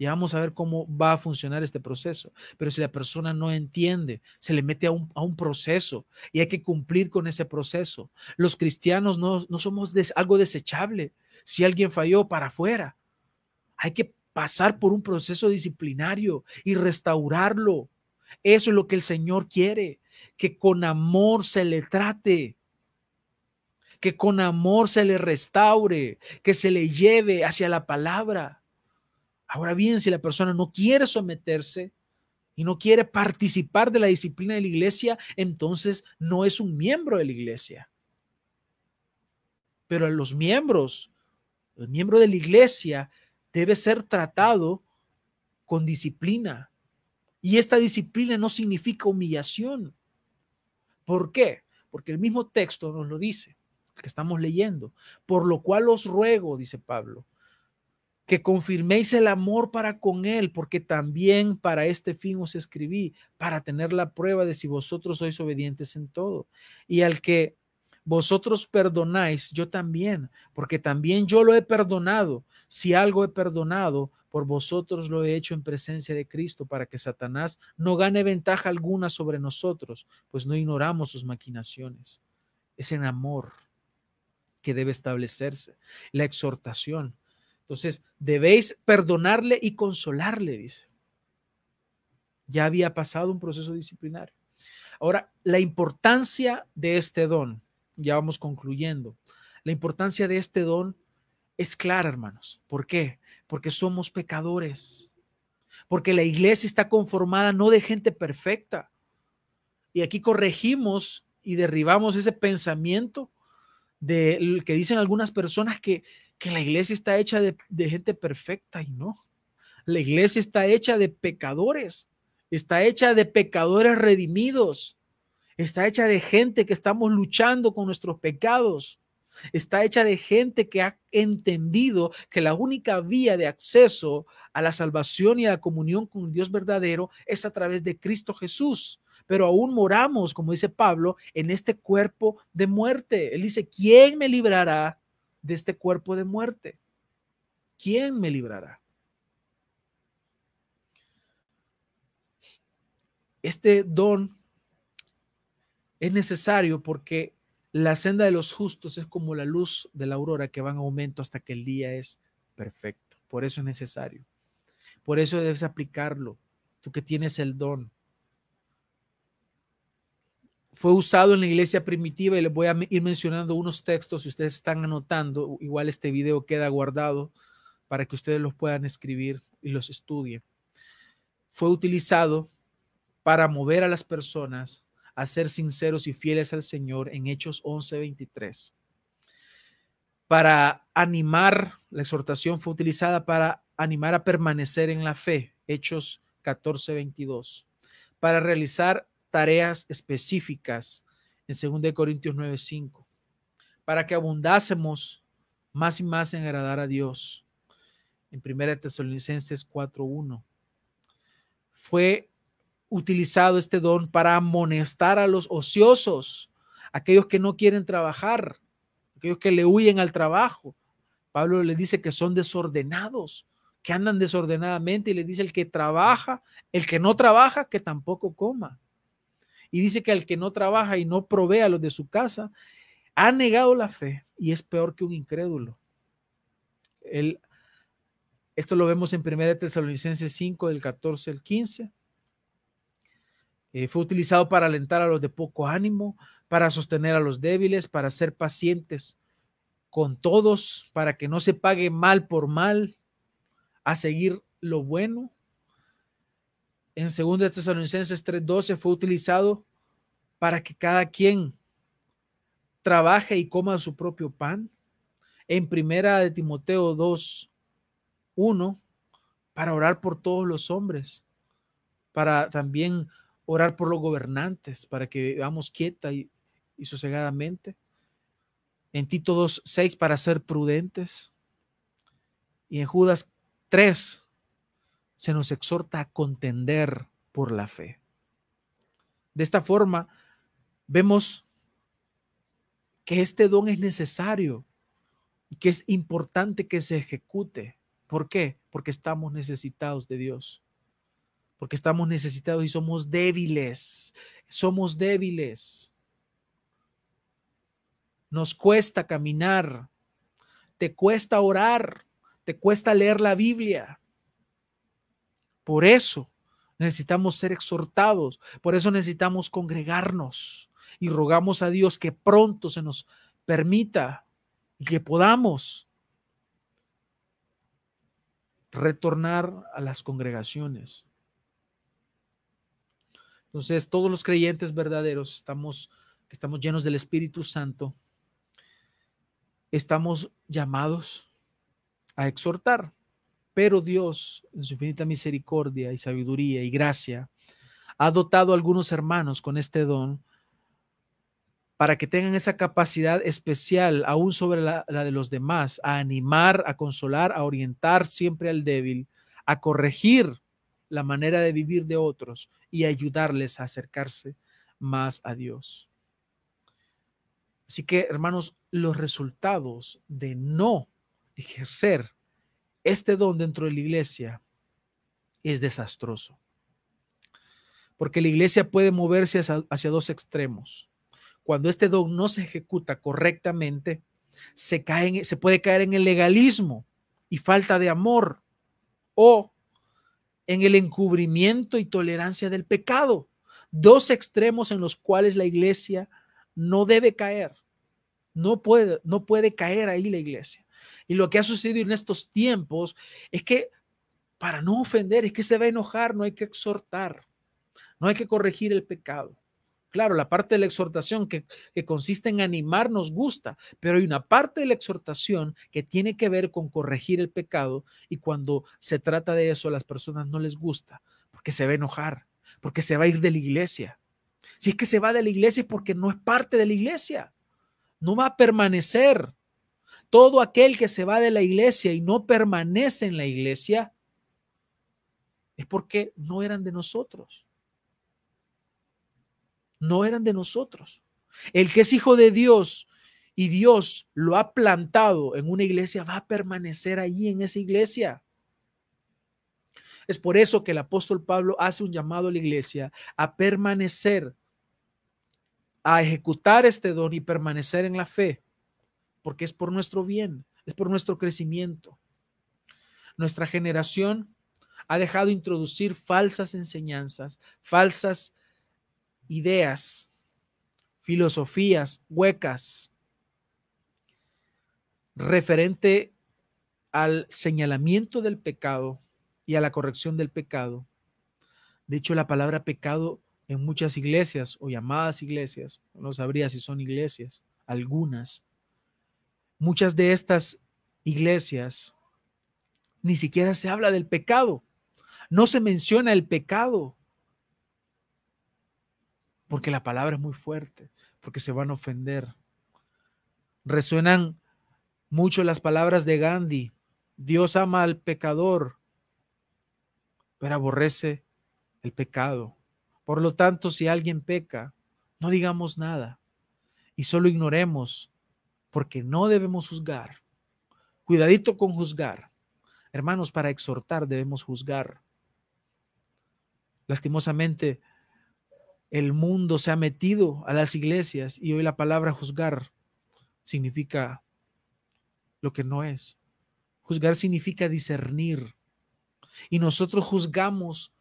ya vamos a ver cómo va a funcionar este proceso, pero si la persona no entiende, se le mete a un, a un proceso y hay que cumplir con ese proceso. Los cristianos no, no somos algo desechable. Si alguien falló, para afuera. Hay que pasar por un proceso disciplinario y restaurarlo eso es lo que el Señor quiere, que con amor se le trate, que con amor se le restaure, que se le lleve hacia la palabra. Ahora bien, si la persona no quiere someterse y no quiere participar de la disciplina de la iglesia, entonces no es un miembro de la iglesia. Pero a los miembros, el miembro de la iglesia debe ser tratado con disciplina, y esta disciplina no significa humillación. ¿Por qué? Porque el mismo texto nos lo dice, que estamos leyendo. Por lo cual os ruego, dice Pablo, que confirméis el amor para con él, porque también para este fin os escribí, para tener la prueba de si vosotros sois obedientes en todo. Y al que vosotros perdonáis, yo también, porque también yo lo he perdonado. Si algo he perdonado, por vosotros lo he hecho en presencia de Cristo para que Satanás no gane ventaja alguna sobre nosotros, pues no ignoramos sus maquinaciones. Es en amor que debe establecerse la exhortación. Entonces, debéis perdonarle y consolarle, dice. Ya había pasado un proceso disciplinario. Ahora, la importancia de este don, ya vamos concluyendo, la importancia de este don es clara, hermanos. ¿Por qué? porque somos pecadores, porque la iglesia está conformada no de gente perfecta. Y aquí corregimos y derribamos ese pensamiento de que dicen algunas personas que, que la iglesia está hecha de, de gente perfecta y no. La iglesia está hecha de pecadores, está hecha de pecadores redimidos, está hecha de gente que estamos luchando con nuestros pecados Está hecha de gente que ha entendido que la única vía de acceso a la salvación y a la comunión con Dios verdadero es a través de Cristo Jesús. Pero aún moramos, como dice Pablo, en este cuerpo de muerte. Él dice, ¿quién me librará de este cuerpo de muerte? ¿Quién me librará? Este don es necesario porque la senda de los justos es como la luz de la aurora que va en aumento hasta que el día es perfecto. Por eso es necesario. Por eso debes aplicarlo. tú que tienes el don. Fue usado en la iglesia primitiva y les voy a ir mencionando unos textos si ustedes están anotando. Igual este video queda guardado para que ustedes los puedan escribir y los estudien. Fue utilizado para mover a las personas a ser sinceros y fieles al Señor en Hechos 11:23. Para animar, la exhortación fue utilizada para animar a permanecer en la fe, Hechos 14:22. Para realizar tareas específicas en 2 Corintios 9:5. Para que abundásemos más y más en agradar a Dios. En 1 Tesalonicenses 4:1. Fue utilizado este don para amonestar a los ociosos, aquellos que no quieren trabajar, aquellos que le huyen al trabajo. Pablo le dice que son desordenados, que andan desordenadamente y le dice el que trabaja, el que no trabaja, que tampoco coma. Y dice que el que no trabaja y no provee a los de su casa, ha negado la fe y es peor que un incrédulo. esto lo vemos en 1 Tesalonicenses 5, del 14 al 15. Eh, fue utilizado para alentar a los de poco ánimo, para sostener a los débiles, para ser pacientes con todos, para que no se pague mal por mal, a seguir lo bueno. En 2 Tesalonicenses 3:12 fue utilizado para que cada quien trabaje y coma su propio pan. En primera de Timoteo 2:1 para orar por todos los hombres, para también orar por los gobernantes para que vivamos quieta y, sosegadamente. En Tito 2, 6 para ser prudentes. Y en Judas 3 se nos exhorta a contender por la fe. De esta forma, vemos que este don es necesario y que es importante que se ejecute. ¿Por qué? Porque estamos necesitados de Dios porque estamos necesitados y somos débiles, somos débiles. Nos cuesta caminar, te cuesta orar, te cuesta leer la Biblia. Por eso necesitamos ser exhortados, por eso necesitamos congregarnos y rogamos a Dios que pronto se nos permita y que podamos retornar a las congregaciones. Entonces, todos los creyentes verdaderos estamos, que estamos llenos del Espíritu Santo, estamos llamados a exhortar, pero Dios, en su infinita misericordia y sabiduría y gracia, ha dotado a algunos hermanos con este don para que tengan esa capacidad especial, aún sobre la, la, de los demás, a animar, a consolar, a orientar siempre al débil, a corregir la manera de vivir de otros y ayudarles a acercarse más a Dios. Así que, hermanos, los resultados de no ejercer este don dentro de la iglesia es desastroso. Porque la iglesia puede moverse hacia, dos extremos. Cuando este don no se ejecuta correctamente, se, cae, se puede caer en el legalismo y falta de amor o en el encubrimiento y tolerancia del pecado. Dos extremos en los cuales la iglesia no debe caer. No puede, no puede caer ahí la iglesia. Y lo que ha sucedido en estos tiempos es que para no ofender, es que se va a enojar, no hay que exhortar, no hay que corregir el pecado. Claro, la parte de la exhortación que, consiste en animar nos gusta, pero hay una parte de la exhortación que tiene que ver con corregir el pecado y cuando se trata de eso a las personas no les gusta porque se va a enojar, porque se va a ir de la iglesia. Si es que se va de la iglesia es porque no es parte de la iglesia, no va a permanecer. Todo aquel que se va de la iglesia y no permanece en la iglesia es porque no eran de nosotros no eran de nosotros. El que es hijo de Dios y Dios lo ha plantado en una iglesia va a permanecer allí en esa iglesia. Es por eso que el apóstol Pablo hace un llamado a la iglesia a permanecer, a ejecutar este don y permanecer en la fe, porque es por nuestro bien, es por nuestro crecimiento. Nuestra generación ha dejado introducir falsas enseñanzas, falsas ideas, filosofías huecas referente al señalamiento del pecado y a la corrección del pecado. De hecho, la palabra pecado en muchas iglesias o llamadas iglesias, no sabría si son iglesias, algunas, muchas de estas iglesias ni siquiera se habla del pecado, no se menciona el pecado, porque la palabra es muy fuerte, porque se van a ofender. Resuenan mucho las palabras de Gandhi, Dios ama al pecador, pero aborrece el pecado. Por lo tanto, si alguien peca, no digamos nada y solo ignoremos, porque no debemos juzgar. Cuidadito con juzgar. Hermanos, para exhortar debemos juzgar. Lastimosamente, el mundo se ha metido a las iglesias y hoy la palabra juzgar significa lo que no es. Juzgar significa discernir. Y nosotros juzgamos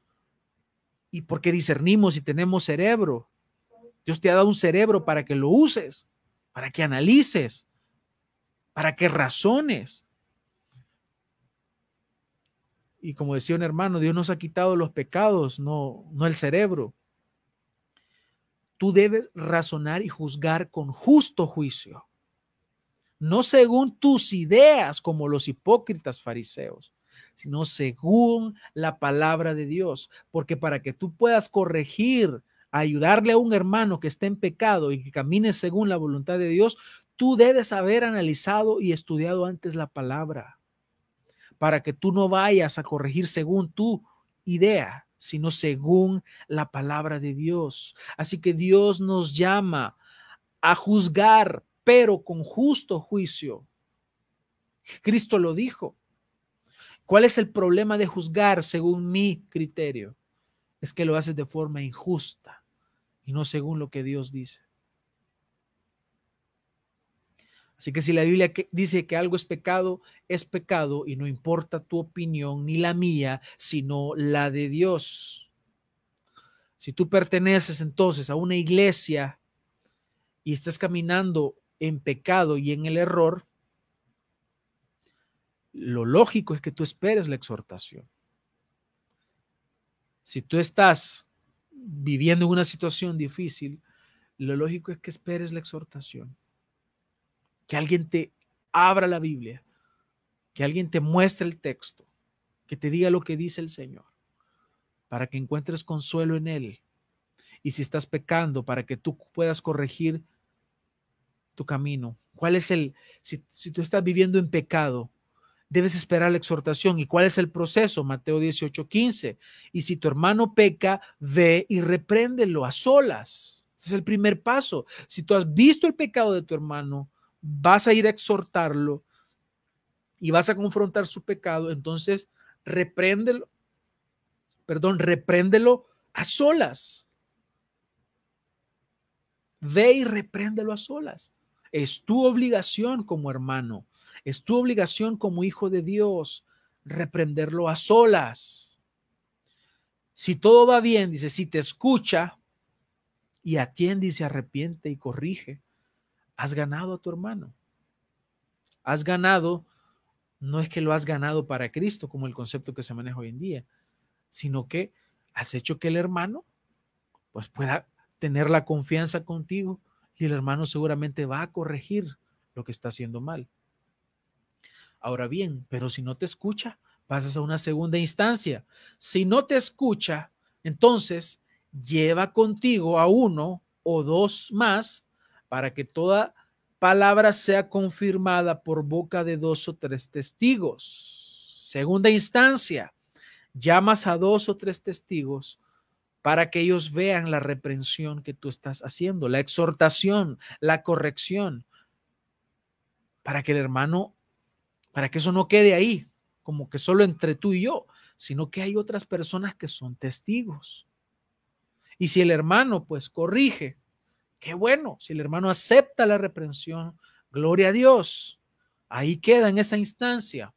y porque discernimos y tenemos cerebro. Dios te ha dado un cerebro para que lo uses, para que analices, para que razones. Y como decía un hermano, Dios nos ha quitado los pecados, no, no el cerebro. Tú debes razonar y juzgar con justo juicio, no según tus ideas como los hipócritas fariseos, sino según la palabra de Dios. Porque para que tú puedas corregir, ayudarle a un hermano que esté en pecado y que camine según la voluntad de Dios, tú debes haber analizado y estudiado antes la palabra. Para que tú no vayas a corregir según tu idea, sino según la palabra de Dios. Así que Dios nos llama a juzgar, pero con justo juicio. Cristo lo dijo. ¿Cuál es el problema de juzgar según mi criterio? Es que lo haces de forma injusta y no según lo que Dios dice. Así que si la Biblia dice que algo es pecado, es pecado y no importa tu opinión ni la mía, sino la de Dios. Si tú perteneces entonces a una iglesia y estás caminando en pecado y en el error, lo lógico es que tú esperes la exhortación. Si tú estás viviendo en una situación difícil, lo lógico es que esperes la exhortación. Que alguien te abra la Biblia, que alguien te muestre el texto, que te diga lo que dice el Señor, para que encuentres consuelo en Él. Y si estás pecando, para que tú puedas corregir tu camino. ¿Cuál es el, si, tú estás viviendo en pecado, debes esperar la exhortación. ¿Y cuál es el proceso? Mateo 18, 15. Y si tu hermano peca, ve y repréndelo a solas. Ese es el primer paso. Si tú has visto el pecado de tu hermano, vas a ir a exhortarlo y vas a confrontar su pecado, entonces repréndelo, perdón, repréndelo a solas. Ve y repréndelo a solas. Es tu obligación como hermano es tu obligación como hijo de Dios reprenderlo a solas. Si todo va bien, dice, si te escucha y atiende y se arrepiente y corrige, has ganado a tu hermano. Has ganado, no es que lo has ganado para Cristo, como el concepto que se maneja hoy en día, sino que has hecho que el hermano pues pueda tener la confianza contigo y el hermano seguramente va a corregir lo que está haciendo mal. Ahora bien, pero si no te escucha, pasas a una segunda instancia. Si no te escucha, entonces lleva contigo a uno o dos más para que toda palabra sea confirmada por boca de dos o tres testigos. Segunda instancia, llamas a dos o tres testigos para que ellos vean la reprensión que tú estás haciendo, la exhortación, la corrección, para que el hermano para que eso no quede ahí, como que solo entre tú y yo, sino que hay otras personas que son testigos. Y si el hermano pues corrige, qué bueno, si el hermano acepta la reprensión, gloria a Dios, ahí queda en esa instancia.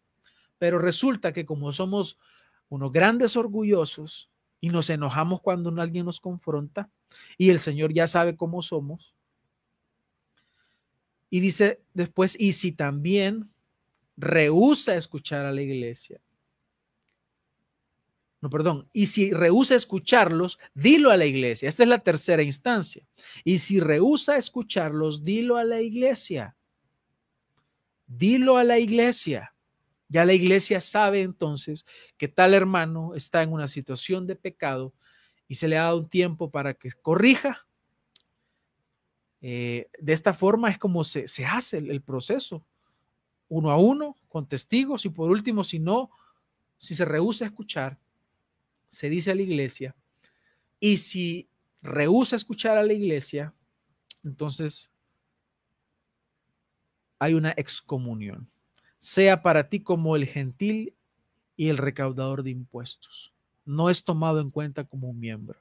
Pero resulta que como somos unos grandes orgullosos y nos enojamos cuando alguien nos confronta y el Señor ya sabe cómo somos. Y dice después, y si también rehúsa escuchar a la iglesia. No, perdón. Y si rehúsa escucharlos, dilo a la iglesia. Esta es la tercera instancia. Y si rehúsa escucharlos, dilo a la iglesia. Dilo a la iglesia. Ya la iglesia sabe entonces que tal hermano está en una situación de pecado y se le ha dado un tiempo para que corrija. Eh, de esta forma es como se, hace el, proceso, uno a uno, con testigos y por último, si no, si se rehúsa escuchar, se dice a la iglesia. Y si rehúsa escuchar a la iglesia, entonces hay una excomunión sea para ti como el gentil y el recaudador de impuestos. No es tomado en cuenta como un miembro.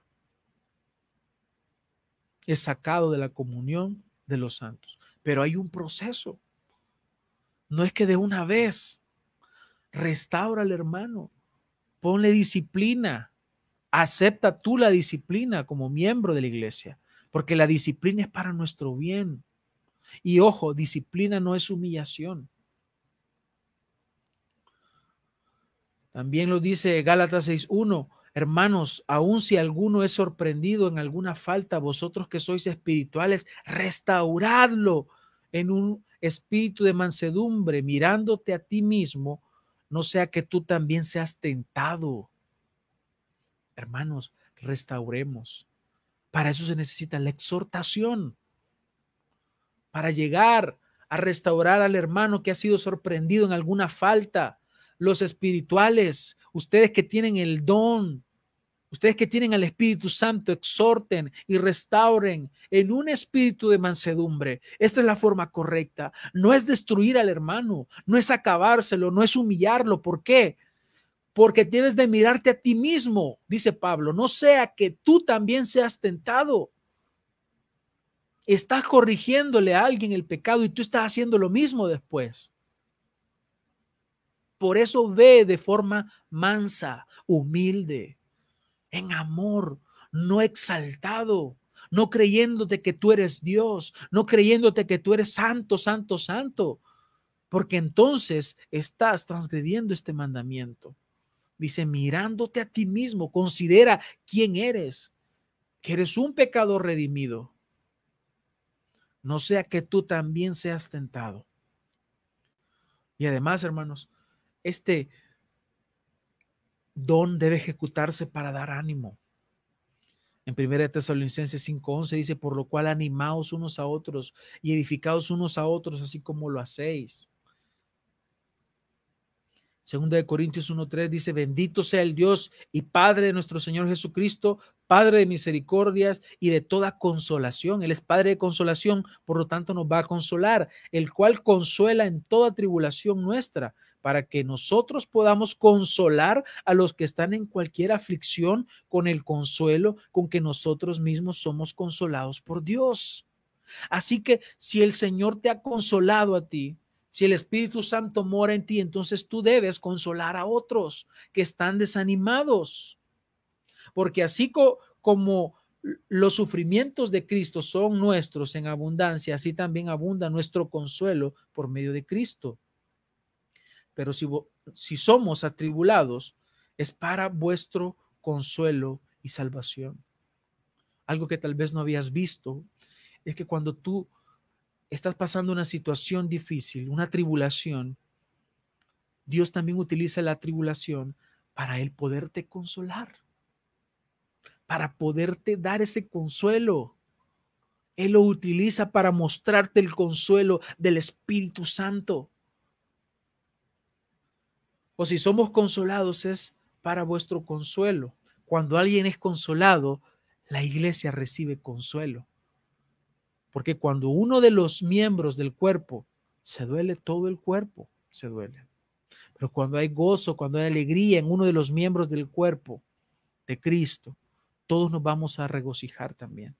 Es sacado de la comunión de los santos. Pero hay un proceso. No es que de una vez restaura al hermano, ponle disciplina, acepta tú la disciplina como miembro de la iglesia, porque la disciplina es para nuestro bien. Y ojo, disciplina no es humillación. También lo dice Gálatas 6.1. Hermanos, aun si alguno es sorprendido en alguna falta, vosotros que sois espirituales, restauradlo en un espíritu de mansedumbre, mirándote a ti mismo, no sea que tú también seas tentado. Hermanos, restauremos. Para eso se necesita la exhortación. Para llegar a restaurar al hermano que ha sido sorprendido en alguna falta, los espirituales, ustedes que tienen el don, ustedes que tienen al Espíritu Santo, exhorten y restauren en un espíritu de mansedumbre. Esta es la forma correcta. No es destruir al hermano, no es acabárselo, no es humillarlo. ¿Por qué? Porque debes de mirarte a ti mismo, dice Pablo, no sea que tú también seas tentado. Estás corrigiéndole a alguien el pecado y tú estás haciendo lo mismo después. Por eso ve de forma mansa, humilde, en amor, no exaltado, no creyéndote que tú eres Dios, no creyéndote que tú eres santo, santo, santo, porque entonces estás transgrediendo este mandamiento. Dice, mirándote a ti mismo, considera quién eres, que eres un pecador redimido. No sea que tú también seas tentado. Y además, hermanos, este don debe ejecutarse para dar ánimo. En 1 Tesalonicenses 5:11 dice, por lo cual animaos unos a otros y edificaos unos a otros, así como lo hacéis. Segunda de Corintios 1.3 dice, bendito sea el Dios y Padre de nuestro Señor Jesucristo, Padre de misericordias y de toda consolación. Él es Padre de consolación, por lo tanto nos va a consolar, el cual consuela en toda tribulación nuestra, para que nosotros podamos consolar a los que están en cualquier aflicción con el consuelo con que nosotros mismos somos consolados por Dios. Así que si el Señor te ha consolado a ti, si el Espíritu Santo mora en ti, entonces tú debes consolar a otros que están desanimados. Porque así como los sufrimientos de Cristo son nuestros en abundancia, así también abunda nuestro consuelo por medio de Cristo. Pero si, si somos atribulados, es para vuestro consuelo y salvación. Algo que tal vez no habías visto es que cuando tú estás pasando una situación difícil, una tribulación, Dios también utiliza la tribulación para Él poderte consolar, para poderte dar ese consuelo. Él lo utiliza para mostrarte el consuelo del Espíritu Santo. O si somos consolados es para vuestro consuelo. Cuando alguien es consolado, la iglesia recibe consuelo. Porque cuando uno de los miembros del cuerpo se duele, todo el cuerpo se duele. Pero cuando hay gozo, cuando hay alegría en uno de los miembros del cuerpo de Cristo, todos nos vamos a regocijar también.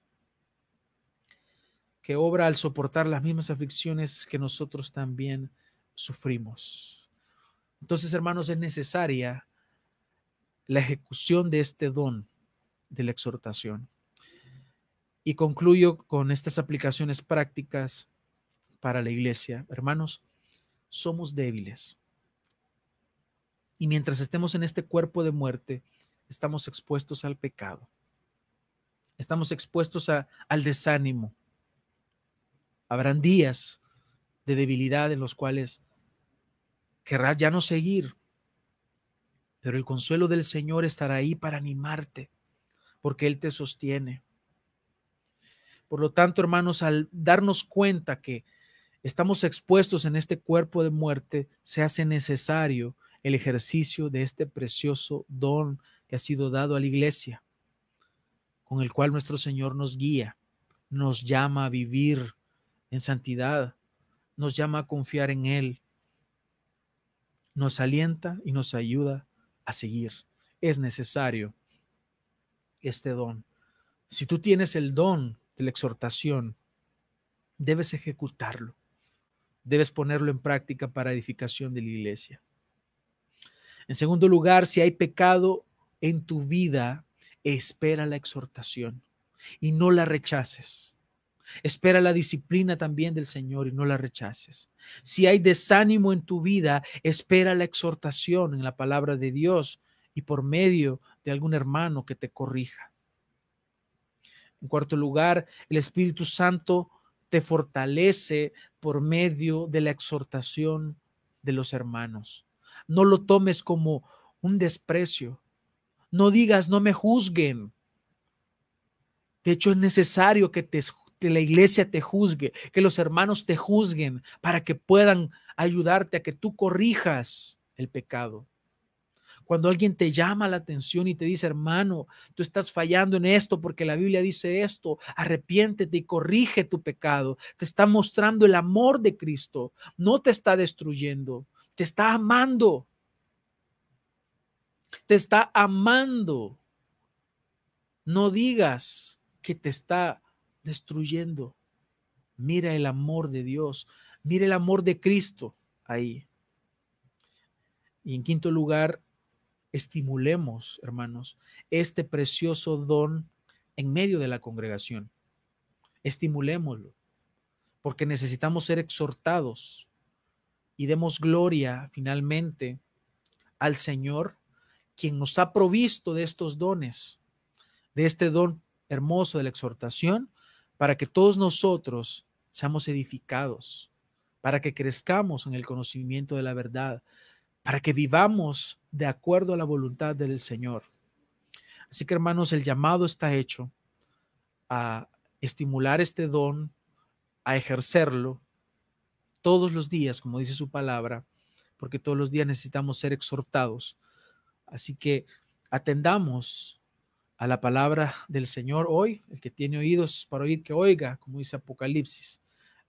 Que obra al soportar las mismas aflicciones que nosotros también sufrimos. Entonces, hermanos, es necesaria la ejecución de este don de la exhortación. Y concluyo con estas aplicaciones prácticas para la iglesia. Hermanos, somos débiles. Y mientras estemos en este cuerpo de muerte, estamos expuestos al pecado. Estamos expuestos al desánimo. Habrán días de debilidad en los cuales querrás ya no seguir, pero el consuelo del Señor estará ahí para animarte, porque Él te sostiene. Por lo tanto, hermanos, al darnos cuenta que estamos expuestos en este cuerpo de muerte, se hace necesario el ejercicio de este precioso don que ha sido dado a la iglesia, con el cual nuestro Señor nos guía, nos llama a vivir en santidad, nos llama a confiar en Él, nos alienta y nos ayuda a seguir. Es necesario este don. Si tú tienes el don de la exhortación, debes ejecutarlo, debes ponerlo en práctica para edificación de la iglesia. En segundo lugar, si hay pecado en tu vida, espera la exhortación y no la rechaces. Espera la disciplina también del Señor y no la rechaces. Si hay desánimo en tu vida, espera la exhortación en la palabra de Dios y por medio de algún hermano que te corrija. En cuarto lugar, el Espíritu Santo te fortalece por medio de la exhortación de los hermanos. No lo tomes como un desprecio. No digas, no me juzguen. De hecho, es necesario que, te, que la iglesia te juzgue, que los hermanos te juzguen para que puedan ayudarte a que tú corrijas el pecado. Cuando alguien te llama la atención y te dice, hermano, tú estás fallando en esto porque la Biblia dice esto, arrepiéntete y corrige tu pecado. Te está mostrando el amor de Cristo, no te está destruyendo, te está amando. Te está amando. No digas que te está destruyendo. Mira el amor de Dios, mira el amor de Cristo ahí. Y en quinto lugar, estimulemos, hermanos, este precioso don en medio de la congregación. Estimulémoslo, porque necesitamos ser exhortados y demos gloria finalmente al Señor, quien nos ha provisto de estos dones, de este don hermoso de la exhortación, para que todos nosotros seamos edificados, para que crezcamos en el conocimiento de la verdad, para que vivamos de acuerdo a la voluntad del Señor. Así que hermanos, el llamado está hecho a estimular este don, a ejercerlo todos los días, como dice su palabra, porque todos los días necesitamos ser exhortados. Así que atendamos a la palabra del Señor hoy, el que tiene oídos para oír, que oiga, como dice Apocalipsis,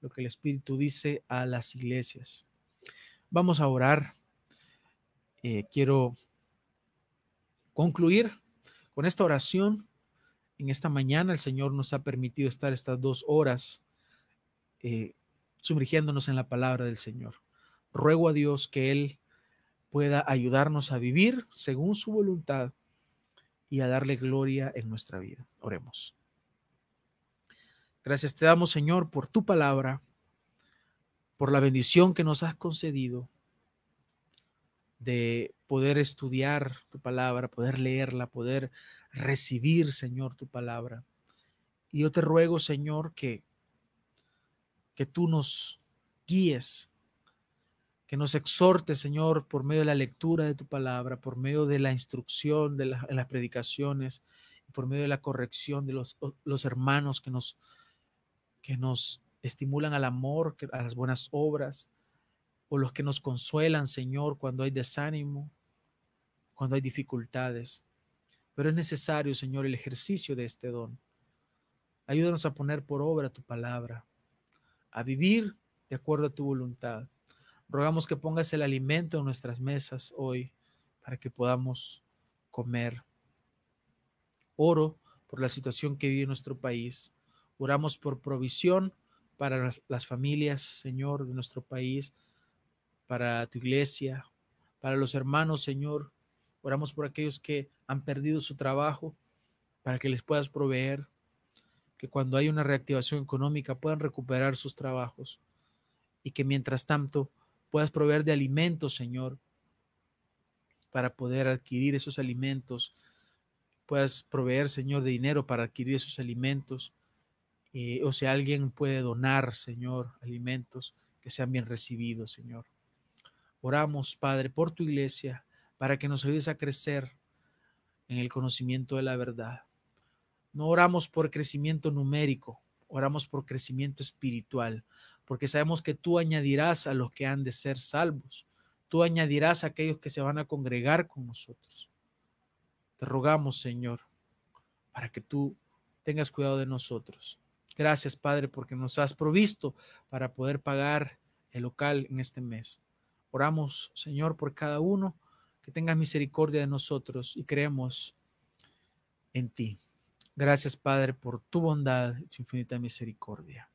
lo que el Espíritu dice a las iglesias. Vamos a orar. Eh, quiero concluir con esta oración. En esta mañana el Señor nos ha permitido estar estas dos horas eh, sumergiéndonos en la palabra del Señor. Ruego a Dios que Él pueda ayudarnos a vivir según su voluntad y a darle gloria en nuestra vida. Oremos. Gracias te damos, Señor, por tu palabra, por la bendición que nos has concedido de poder estudiar tu palabra, poder leerla, poder recibir, Señor, tu palabra. Y yo te ruego, Señor, que, que tú nos guíes, que nos exhortes, Señor, por medio de la lectura de tu palabra, por medio de la instrucción de las predicaciones, por medio de la corrección de los, los hermanos que nos, que nos estimulan al amor, a las buenas obras, o los que nos consuelan, Señor, cuando hay desánimo, cuando hay dificultades. Pero es necesario, Señor, el ejercicio de este don. Ayúdanos a poner por obra tu palabra, a vivir de acuerdo a tu voluntad. Rogamos que pongas el alimento en nuestras mesas hoy para que podamos comer. Oro por la situación que vive nuestro país. Oramos por provisión para las, familias, Señor, de nuestro país para tu iglesia, para los hermanos, Señor. Oramos por aquellos que han perdido su trabajo para que les puedas proveer, que cuando hay una reactivación económica puedan recuperar sus trabajos y que mientras tanto puedas proveer de alimentos, Señor, para poder adquirir esos alimentos, puedas proveer, Señor, de dinero para adquirir esos alimentos, eh, o si alguien puede donar, Señor, alimentos que sean bien recibidos, Señor. Oramos, Padre, por tu iglesia, para que nos ayudes a crecer en el conocimiento de la verdad. No oramos por crecimiento numérico, oramos por crecimiento espiritual, porque sabemos que tú añadirás a los que han de ser salvos, tú añadirás a aquellos que se van a congregar con nosotros. Te rogamos, Señor, para que tú tengas cuidado de nosotros. Gracias, Padre, porque nos has provisto para poder pagar el local en este mes. Oramos, Señor, por cada uno, que tengas misericordia de nosotros y creemos en ti. Gracias, Padre, por tu bondad y tu infinita misericordia.